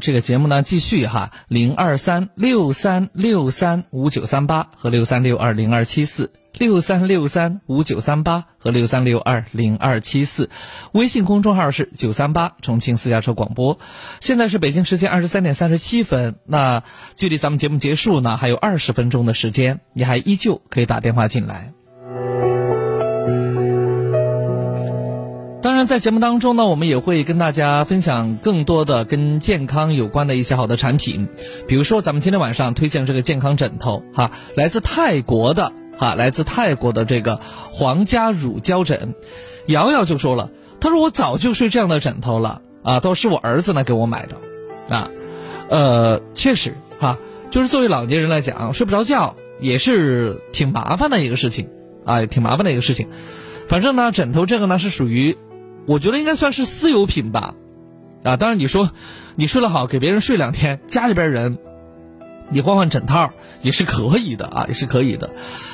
这个节目呢继续哈，零二三六三六三五九三八和六三六二零二七四，六三六三五九三八和六三六二零二七四，微信公众号是九三八重庆私家车广播。现在是北京时间二十三点三十七分，那距离咱们节目结束呢还有二十分钟的时间，你还依旧可以打电话进来。当然，在节目当中呢，我们也会跟大家分享更多的跟健康有关的一些好的产品，比如说咱们今天晚上推荐这个健康枕头，哈，来自泰国的，哈，来自泰国的这个皇家乳胶枕。瑶瑶就说了，她说我早就睡这样的枕头了，啊，都是我儿子呢给我买的，啊，呃，确实哈，就是作为老年人来讲，睡不着觉也是挺麻烦的一个事情，啊，挺麻烦的一个事情。反正呢，枕头这个呢是属于。我觉得应该算是私有品吧，啊，当然你说你睡得好，给别人睡两天，家里边人你换换枕套也是可以的啊，也是可以的。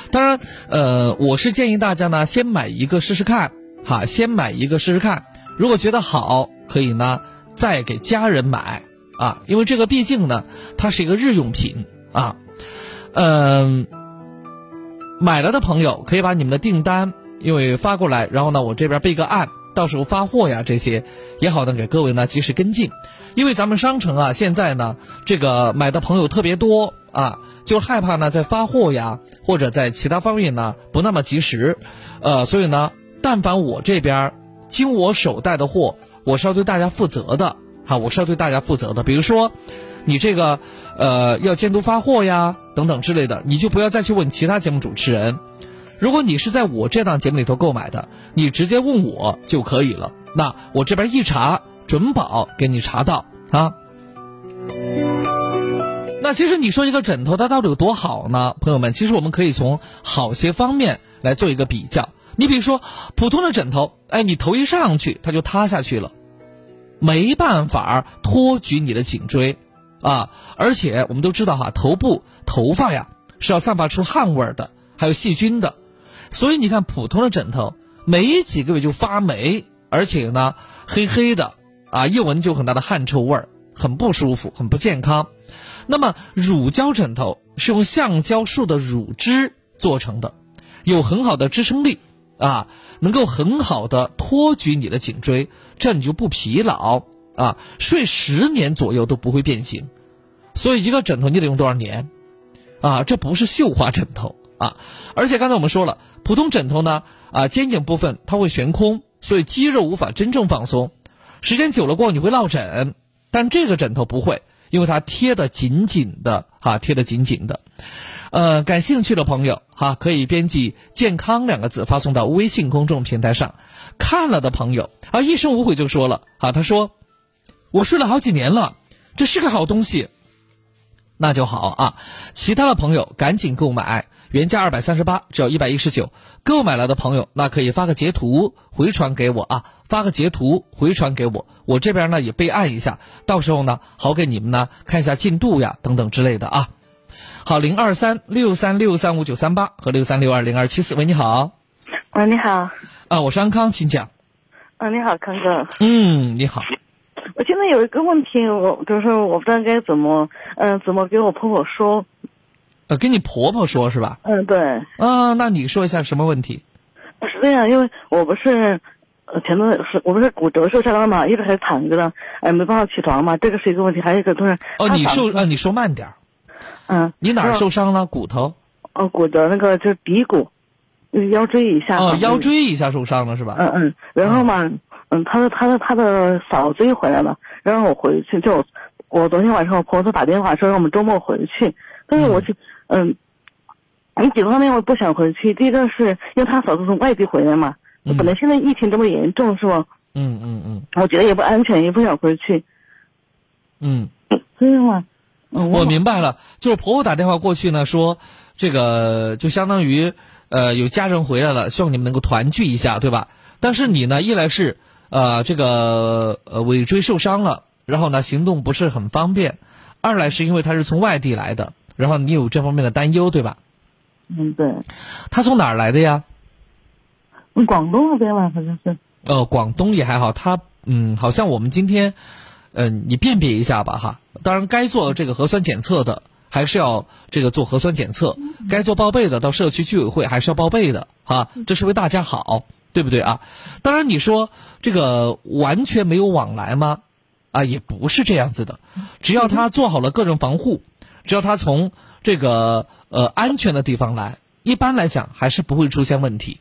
当然，呃，我是建议大家呢先买一个试试看，哈，先买一个试试看，如果觉得好，可以呢再给家人买啊，因为这个毕竟呢它是一个日用品啊，嗯、买了的朋友可以把你们的订单因为发过来，然后呢我这边备个案。到时候发货呀，这些也好呢，给各位呢及时跟进。因为咱们商城啊，现在呢，这个买的朋友特别多啊，就害怕呢在发货呀，或者在其他方面呢不那么及时，呃，所以呢，但凡我这边经我手带的货，我是要对大家负责的，哈，我是要对大家负责的。比如说，你这个呃要监督发货呀，等等之类的，你就不要再去问其他节目主持人。如果你是在我这档节目里头购买的，你直接问我就可以了。那我这边一查，准保给你查到啊。那其实你说一个枕头它到底有多好呢？朋友们，其实我们可以从好些方面来做一个比较。你比如说，普通的枕头，哎，你头一上去它就塌下去了，没办法托举你的颈椎啊。而且我们都知道哈，头部头发呀是要散发出汗味的，还有细菌的，所以你看普通的枕头，没几个月就发霉，而且呢黑黑的啊，一闻就很大的汗臭味儿，很不舒服，很不健康。那么乳胶枕头是用橡胶树的乳汁做成的，有很好的支撑力，啊，能够很好的托举你的颈椎，这样你就不疲劳啊，睡十年左右都不会变形。所以一个枕头你得用多少年？啊，这不是绣花枕头啊！而且刚才我们说了，普通枕头呢，啊，肩颈部分它会悬空，所以肌肉无法真正放松，时间久了过后你会落枕，但这个枕头不会。因为它贴的紧紧的，哈，贴的紧紧的，呃，感兴趣的朋友哈，可以编辑“健康”两个字发送到微信公众平台上。看了的朋友啊，一生无悔就说了啊，他说我睡了好几年了，这是个好东西，那就好啊。其他的朋友赶紧购买。原价二百三十八，只要一百一十九。购买了的朋友，那可以发个截图回传给我啊，发个截图回传给我，我这边呢也备案一下，到时候呢好给你们呢看一下进度呀等等之类的啊。好，零二三六三六三五九三八和六三六二零二七四，喂，你好。喂，你好。啊，我是安康，请讲。啊，你好，康哥。嗯，你好。我现在有一个问题，我就是我不知道该怎么，嗯，怎么给我婆婆说。呃，跟你婆婆说是吧？嗯，对。嗯，那你说一下什么问题？是这样，因为我不是，呃，前段是我不是骨折受伤了嘛，一直还躺着的，哎，没办法起床嘛，这个是一个问题。还有一个就是，哦，你受啊，你说慢点嗯。你哪儿受伤了？骨头？哦，骨折那个就是骶骨，腰椎以下。哦，腰椎以下受伤了是吧？嗯嗯。然后嘛，嗯，他的他的他的嫂子又回来了，然后我回去就，我昨天晚上我婆婆打电话说让我们周末回去，但是我去。嗯，你几个方面我不想回去。第一个是因为他嫂子从外地回来嘛，本来现在疫情这么严重，是吧？嗯嗯嗯。我觉得也不安全，也不想回去。嗯。这样吗？我明白了，就是婆婆打电话过去呢，说这个就相当于呃有家人回来了，希望你们能够团聚一下，对吧？但是你呢，一来是呃这个呃尾椎受伤了，然后呢行动不是很方便；二来是因为他是从外地来的。然后你有这方面的担忧，对吧？嗯，对。他从哪儿来的呀？广东那边吧，好像是。呃，广东也还好。他嗯，好像我们今天，嗯，你辨别一下吧，哈。当然，该做这个核酸检测的，还是要这个做核酸检测；该做报备的，到社区居委会还是要报备的，哈。这是为大家好，对不对啊？当然，你说这个完全没有往来吗？啊，也不是这样子的。只要他做好了个人防护。只要他从这个呃安全的地方来，一般来讲还是不会出现问题。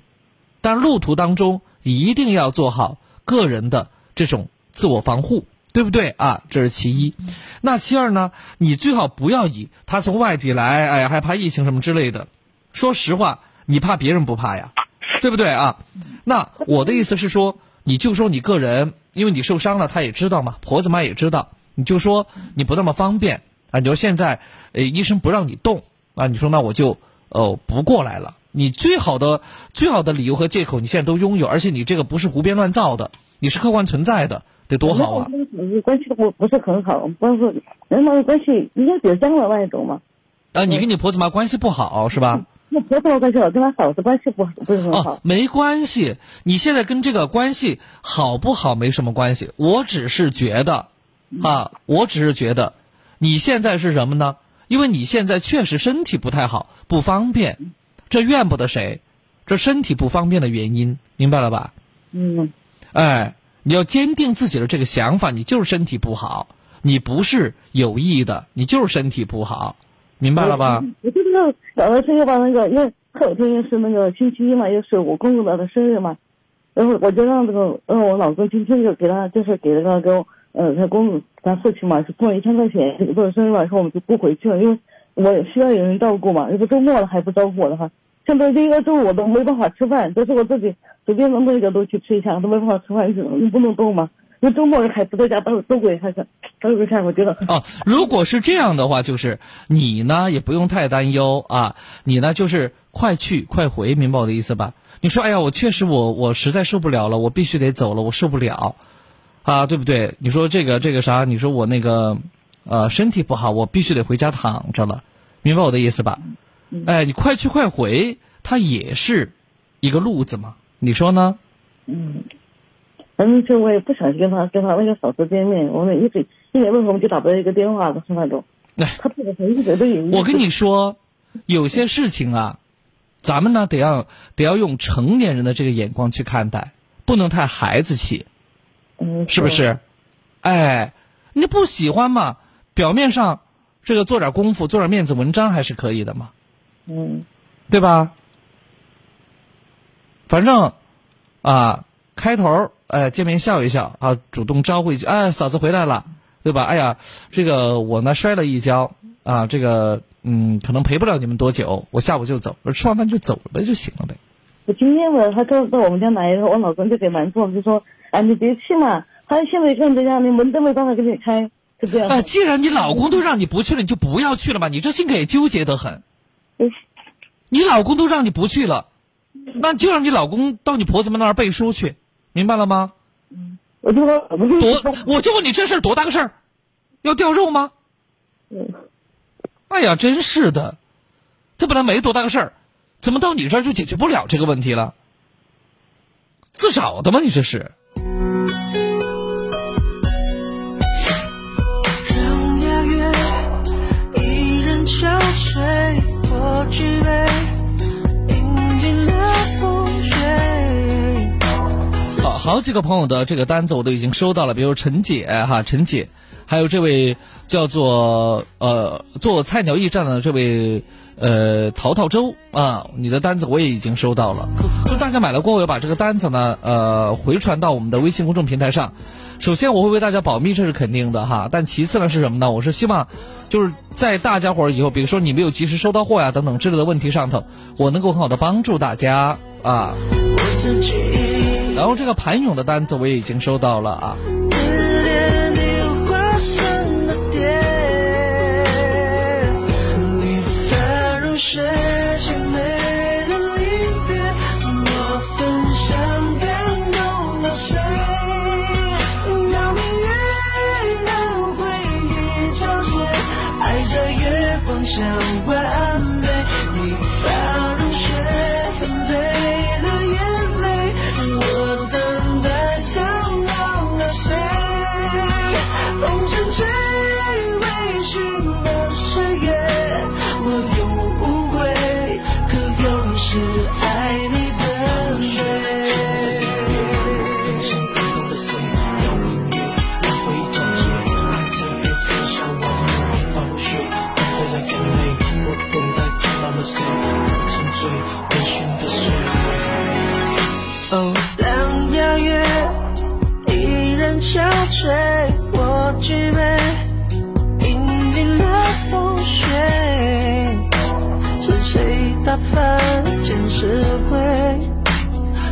但路途当中一定要做好个人的这种自我防护，对不对啊？这是其一。那其二呢？你最好不要以他从外地来，哎呀害怕疫情什么之类的。说实话，你怕别人不怕呀，对不对啊？那我的意思是说，你就说你个人，因为你受伤了，他也知道嘛，婆子妈也知道，你就说你不那么方便。啊，你说现在，呃，医生不让你动啊，你说那我就，呃，不过来了。你最好的、最好的理由和借口，你现在都拥有，而且你这个不是胡编乱造的，你是客观存在的，得多好啊！关系不不是很好，不是人妈的关系应该比僵了那一种嘛。啊，你跟你婆子妈关系不好是吧？那婆子妈关系好，跟他嫂子关系不不是很好。没关系，你现在跟这个关系好不好没什么关系，我只是觉得，啊，我只是觉得。你现在是什么呢？因为你现在确实身体不太好，不方便，这怨不得谁，这身体不方便的原因，明白了吧？嗯。哎，你要坚定自己的这个想法，你就是身体不好，你不是有意的，你就是身体不好，明白了吧？我就知道，小的时候把那个，因为后天又是那个星期一嘛，又是我公公的生日嘛，然后我就让这个让我老公今天就给他就是给了个给我呃他公他父亲嘛是送了一千块钱，这个生日晚上我们就不回去了，因为我需要有人照顾嘛，如果周末了还不照顾我的话，现在这一个周我都没办法吃饭，都是我自己随便弄一个都去吃一下，都没办法吃饭，你不能动嘛。那周末还不在家，都都鬼还是都鬼看，我觉得哦，如果是这样的话，就是你呢也不用太担忧啊，你呢就是快去快回，明白我的意思吧？你说，哎呀，我确实我我实在受不了了，我必须得走了，我受不了，啊，对不对？你说这个这个啥？你说我那个呃身体不好，我必须得回家躺着了，明白我的意思吧？哎，你快去快回，它也是一个路子嘛，你说呢？嗯。反正就我也不想跟他跟他那个嫂子见面，我们一直一年为什么就打不到一个电话的是那种。他这个一直都有。我跟你说，有些事情啊，咱们呢得要得要用成年人的这个眼光去看待，不能太孩子气。嗯。是不是？哎，你不喜欢嘛？表面上这个做点功夫，做点面子文章还是可以的嘛。嗯。对吧？反正啊，开头。哎，见面笑一笑啊，主动招呼一句，哎，嫂子回来了，对吧？哎呀，这个我呢摔了一跤啊，这个嗯，可能陪不了你们多久，我下午就走，吃完饭就走了就行了呗。我今天我他到到我们家来，我老公就给瞒住了，就说，哎，你别去嘛，他现在一个人在家，你门都没办法给你开，就这样。啊，既然你老公都让你不去了，你就不要去了嘛，你这性格也纠结得很。嗯。你老公都让你不去了，那就让你老公到你婆子们那儿背书去。明白了吗？嗯，我就说多，我就问你这事儿多大个事儿，要掉肉吗？嗯。哎呀，真是的，他本来没多大个事儿，怎么到你这儿就解决不了这个问题了？自找的吗？你这是。好好几个朋友的这个单子我都已经收到了，比如陈姐哈，陈姐，还有这位叫做呃做菜鸟驿站的这位呃淘淘周啊，你的单子我也已经收到了。就大家买了过后，要把这个单子呢呃回传到我们的微信公众平台上。首先我会为大家保密，这是肯定的哈。但其次呢是什么呢？我是希望就是在大家伙儿以后，比如说你没有及时收到货呀等等之类的问题上头，我能够很好的帮助大家啊。然后这个盘涌的单子我也已经收到了啊。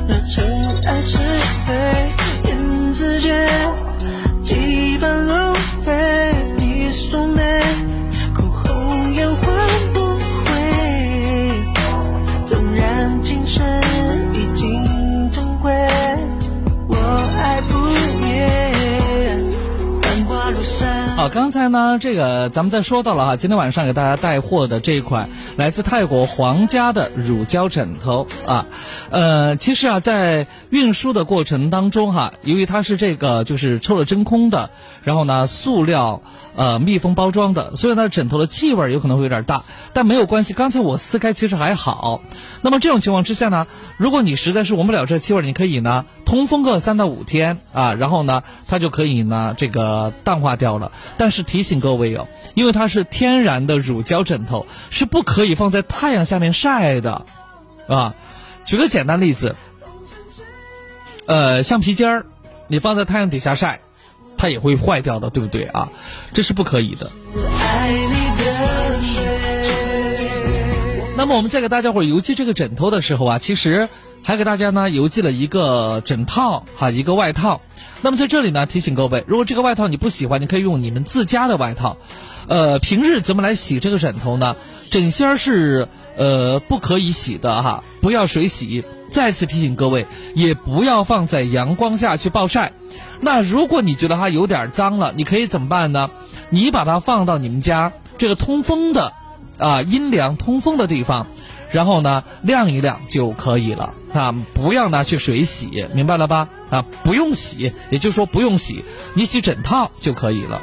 惹尘埃是非缘字诀几番轮回刚才呢，这个咱们再说到了哈，今天晚上给大家带货的这一款来自泰国皇家的乳胶枕头啊，呃，其实啊，在运输的过程当中哈，由于它是这个就是抽了真空的，然后呢，塑料呃密封包装的，所以呢，枕头的气味有可能会有点大，但没有关系，刚才我撕开其实还好。那么这种情况之下呢，如果你实在是闻不了这气味，你可以呢通风个三到五天啊，然后呢，它就可以呢这个淡化掉了。但是提醒各位哦，因为它是天然的乳胶枕头，是不可以放在太阳下面晒的，啊。举个简单例子，呃，橡皮筋儿，你放在太阳底下晒，它也会坏掉的，对不对啊？这是不可以的。那么我们在给大家伙邮寄这个枕头的时候啊，其实还给大家呢邮寄了一个枕套哈，一个外套。那么在这里呢，提醒各位，如果这个外套你不喜欢，你可以用你们自家的外套。呃，平日怎么来洗这个枕头呢？枕芯儿是呃不可以洗的哈，不要水洗。再次提醒各位，也不要放在阳光下去暴晒。那如果你觉得它有点脏了，你可以怎么办呢？你把它放到你们家这个通风的。啊，阴凉通风的地方，然后呢晾一晾就可以了啊，不要拿去水洗，明白了吧？啊，不用洗，也就是说不用洗，你洗枕套就可以了。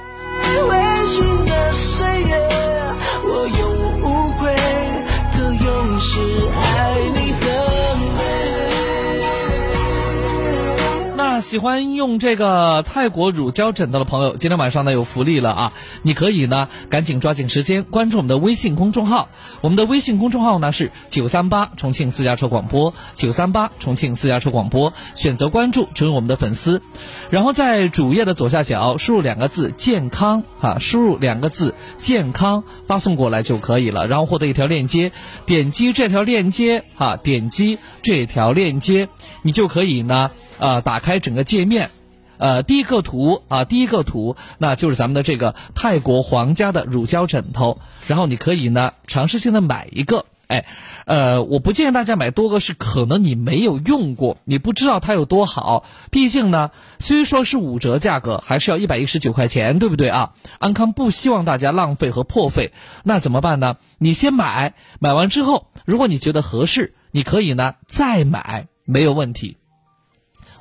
喜欢用这个泰国乳胶枕头的朋友，今天晚上呢有福利了啊！你可以呢赶紧抓紧时间关注我们的微信公众号，我们的微信公众号呢是九三八重庆私家车广播，九三八重庆私家车广播，选择关注成为我们的粉丝，然后在主页的左下角输入两个字“健康”啊，输入两个字“健康”发送过来就可以了，然后获得一条链接，点击这条链接啊，点击这条链接，你就可以呢。呃，打开整个界面，呃，第一个图啊，第一个图，那就是咱们的这个泰国皇家的乳胶枕头。然后你可以呢尝试性的买一个，哎，呃，我不建议大家买多个，是可能你没有用过，你不知道它有多好。毕竟呢，虽说是五折价格，还是要一百一十九块钱，对不对啊？安康不希望大家浪费和破费，那怎么办呢？你先买，买完之后，如果你觉得合适，你可以呢再买，没有问题。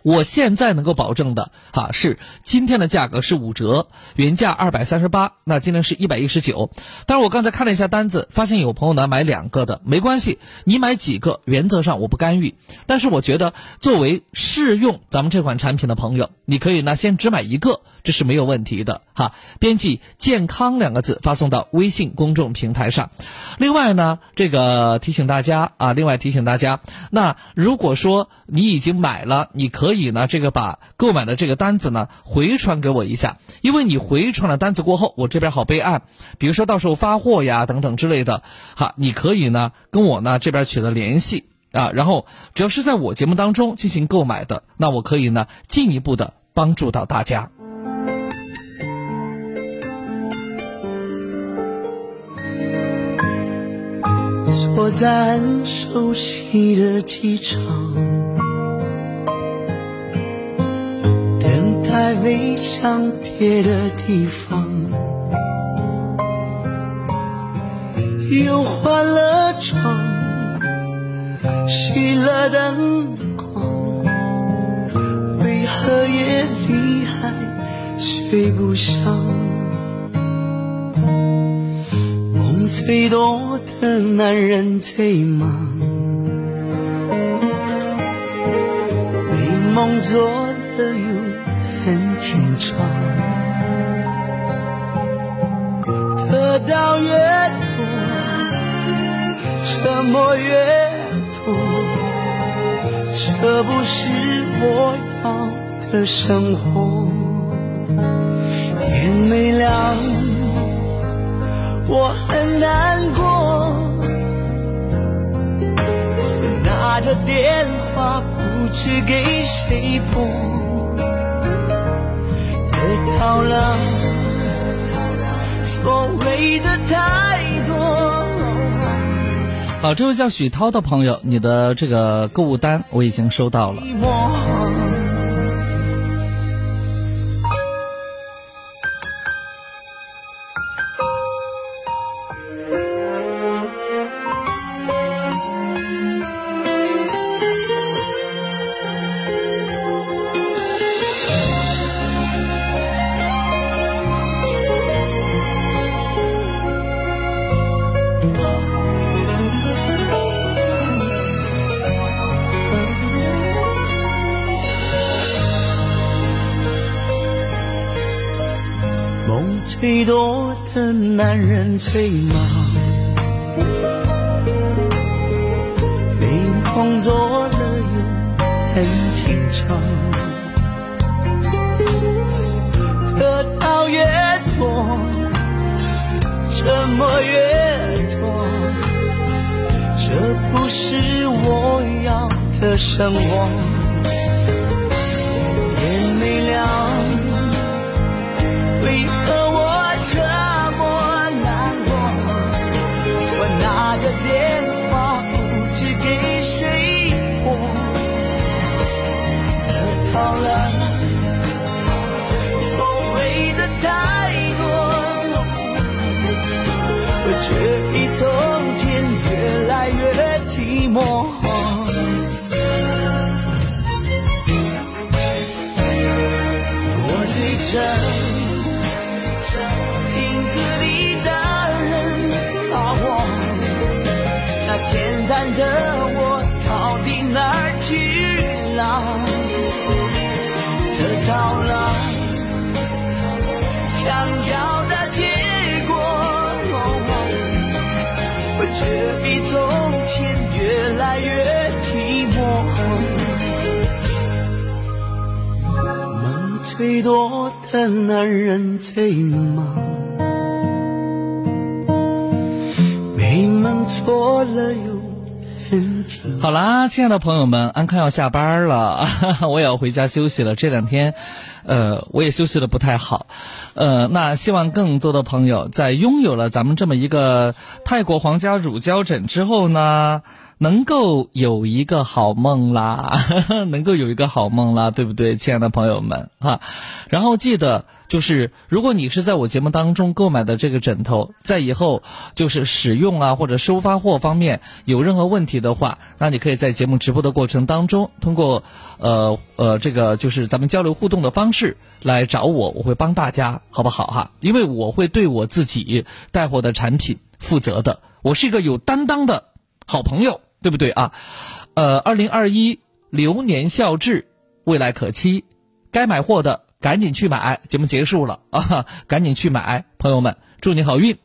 我现在能够保证的，哈，是今天的价格是五折，原价二百三十八，那今天是一百一十九。但是我刚才看了一下单子，发现有朋友呢买两个的，没关系，你买几个，原则上我不干预。但是我觉得，作为试用咱们这款产品的朋友，你可以呢先只买一个。这是没有问题的哈，编辑“健康”两个字发送到微信公众平台上。另外呢，这个提醒大家啊，另外提醒大家，那如果说你已经买了，你可以呢，这个把购买的这个单子呢回传给我一下，因为你回传了单子过后，我这边好备案。比如说到时候发货呀等等之类的，哈，你可以呢跟我呢这边取得联系啊，然后只要是在我节目当中进行购买的，那我可以呢进一步的帮助到大家。坐在熟悉的机场，等待飞向别的地方，又换了床，熄了灯光，为何夜里还睡不香？最多的男人最忙，美梦做的又很紧张，得到越多，折磨越多，这不是我要的生活。天没亮。我很难过，拿着电话不知给谁拨，得到了所谓的太多。好，这位叫许涛的朋友，你的这个购物单我已经收到了。的男人最忙，没空做了又很紧张，得到越多，折磨越多，这不是我要的生活。多的男人最忙，好啦，亲爱的朋友们，安康要下班了，我也要回家休息了。这两天，呃，我也休息的不太好，呃，那希望更多的朋友在拥有了咱们这么一个泰国皇家乳胶枕之后呢，能够有一个好梦啦，能够有一个好梦啦，对不对，亲爱的朋友们哈？然后记得。就是，如果你是在我节目当中购买的这个枕头，在以后就是使用啊或者收发货方面有任何问题的话，那你可以在节目直播的过程当中，通过呃呃这个就是咱们交流互动的方式来找我，我会帮大家，好不好哈？因为我会对我自己带货的产品负责的，我是一个有担当的好朋友，对不对啊？呃，二零二一流年笑至，未来可期，该买货的。赶紧去买，节目结束了啊！赶紧去买，朋友们，祝你好运，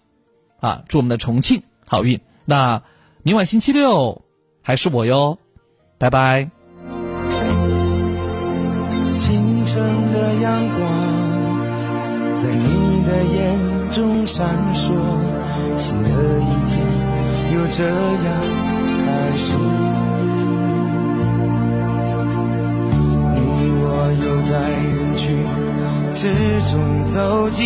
啊，祝我们的重庆好运。那明晚星期六还是我哟，拜拜。清晨的阳光在你的眼中闪烁，新的一天又这样你我又在人群之中走进。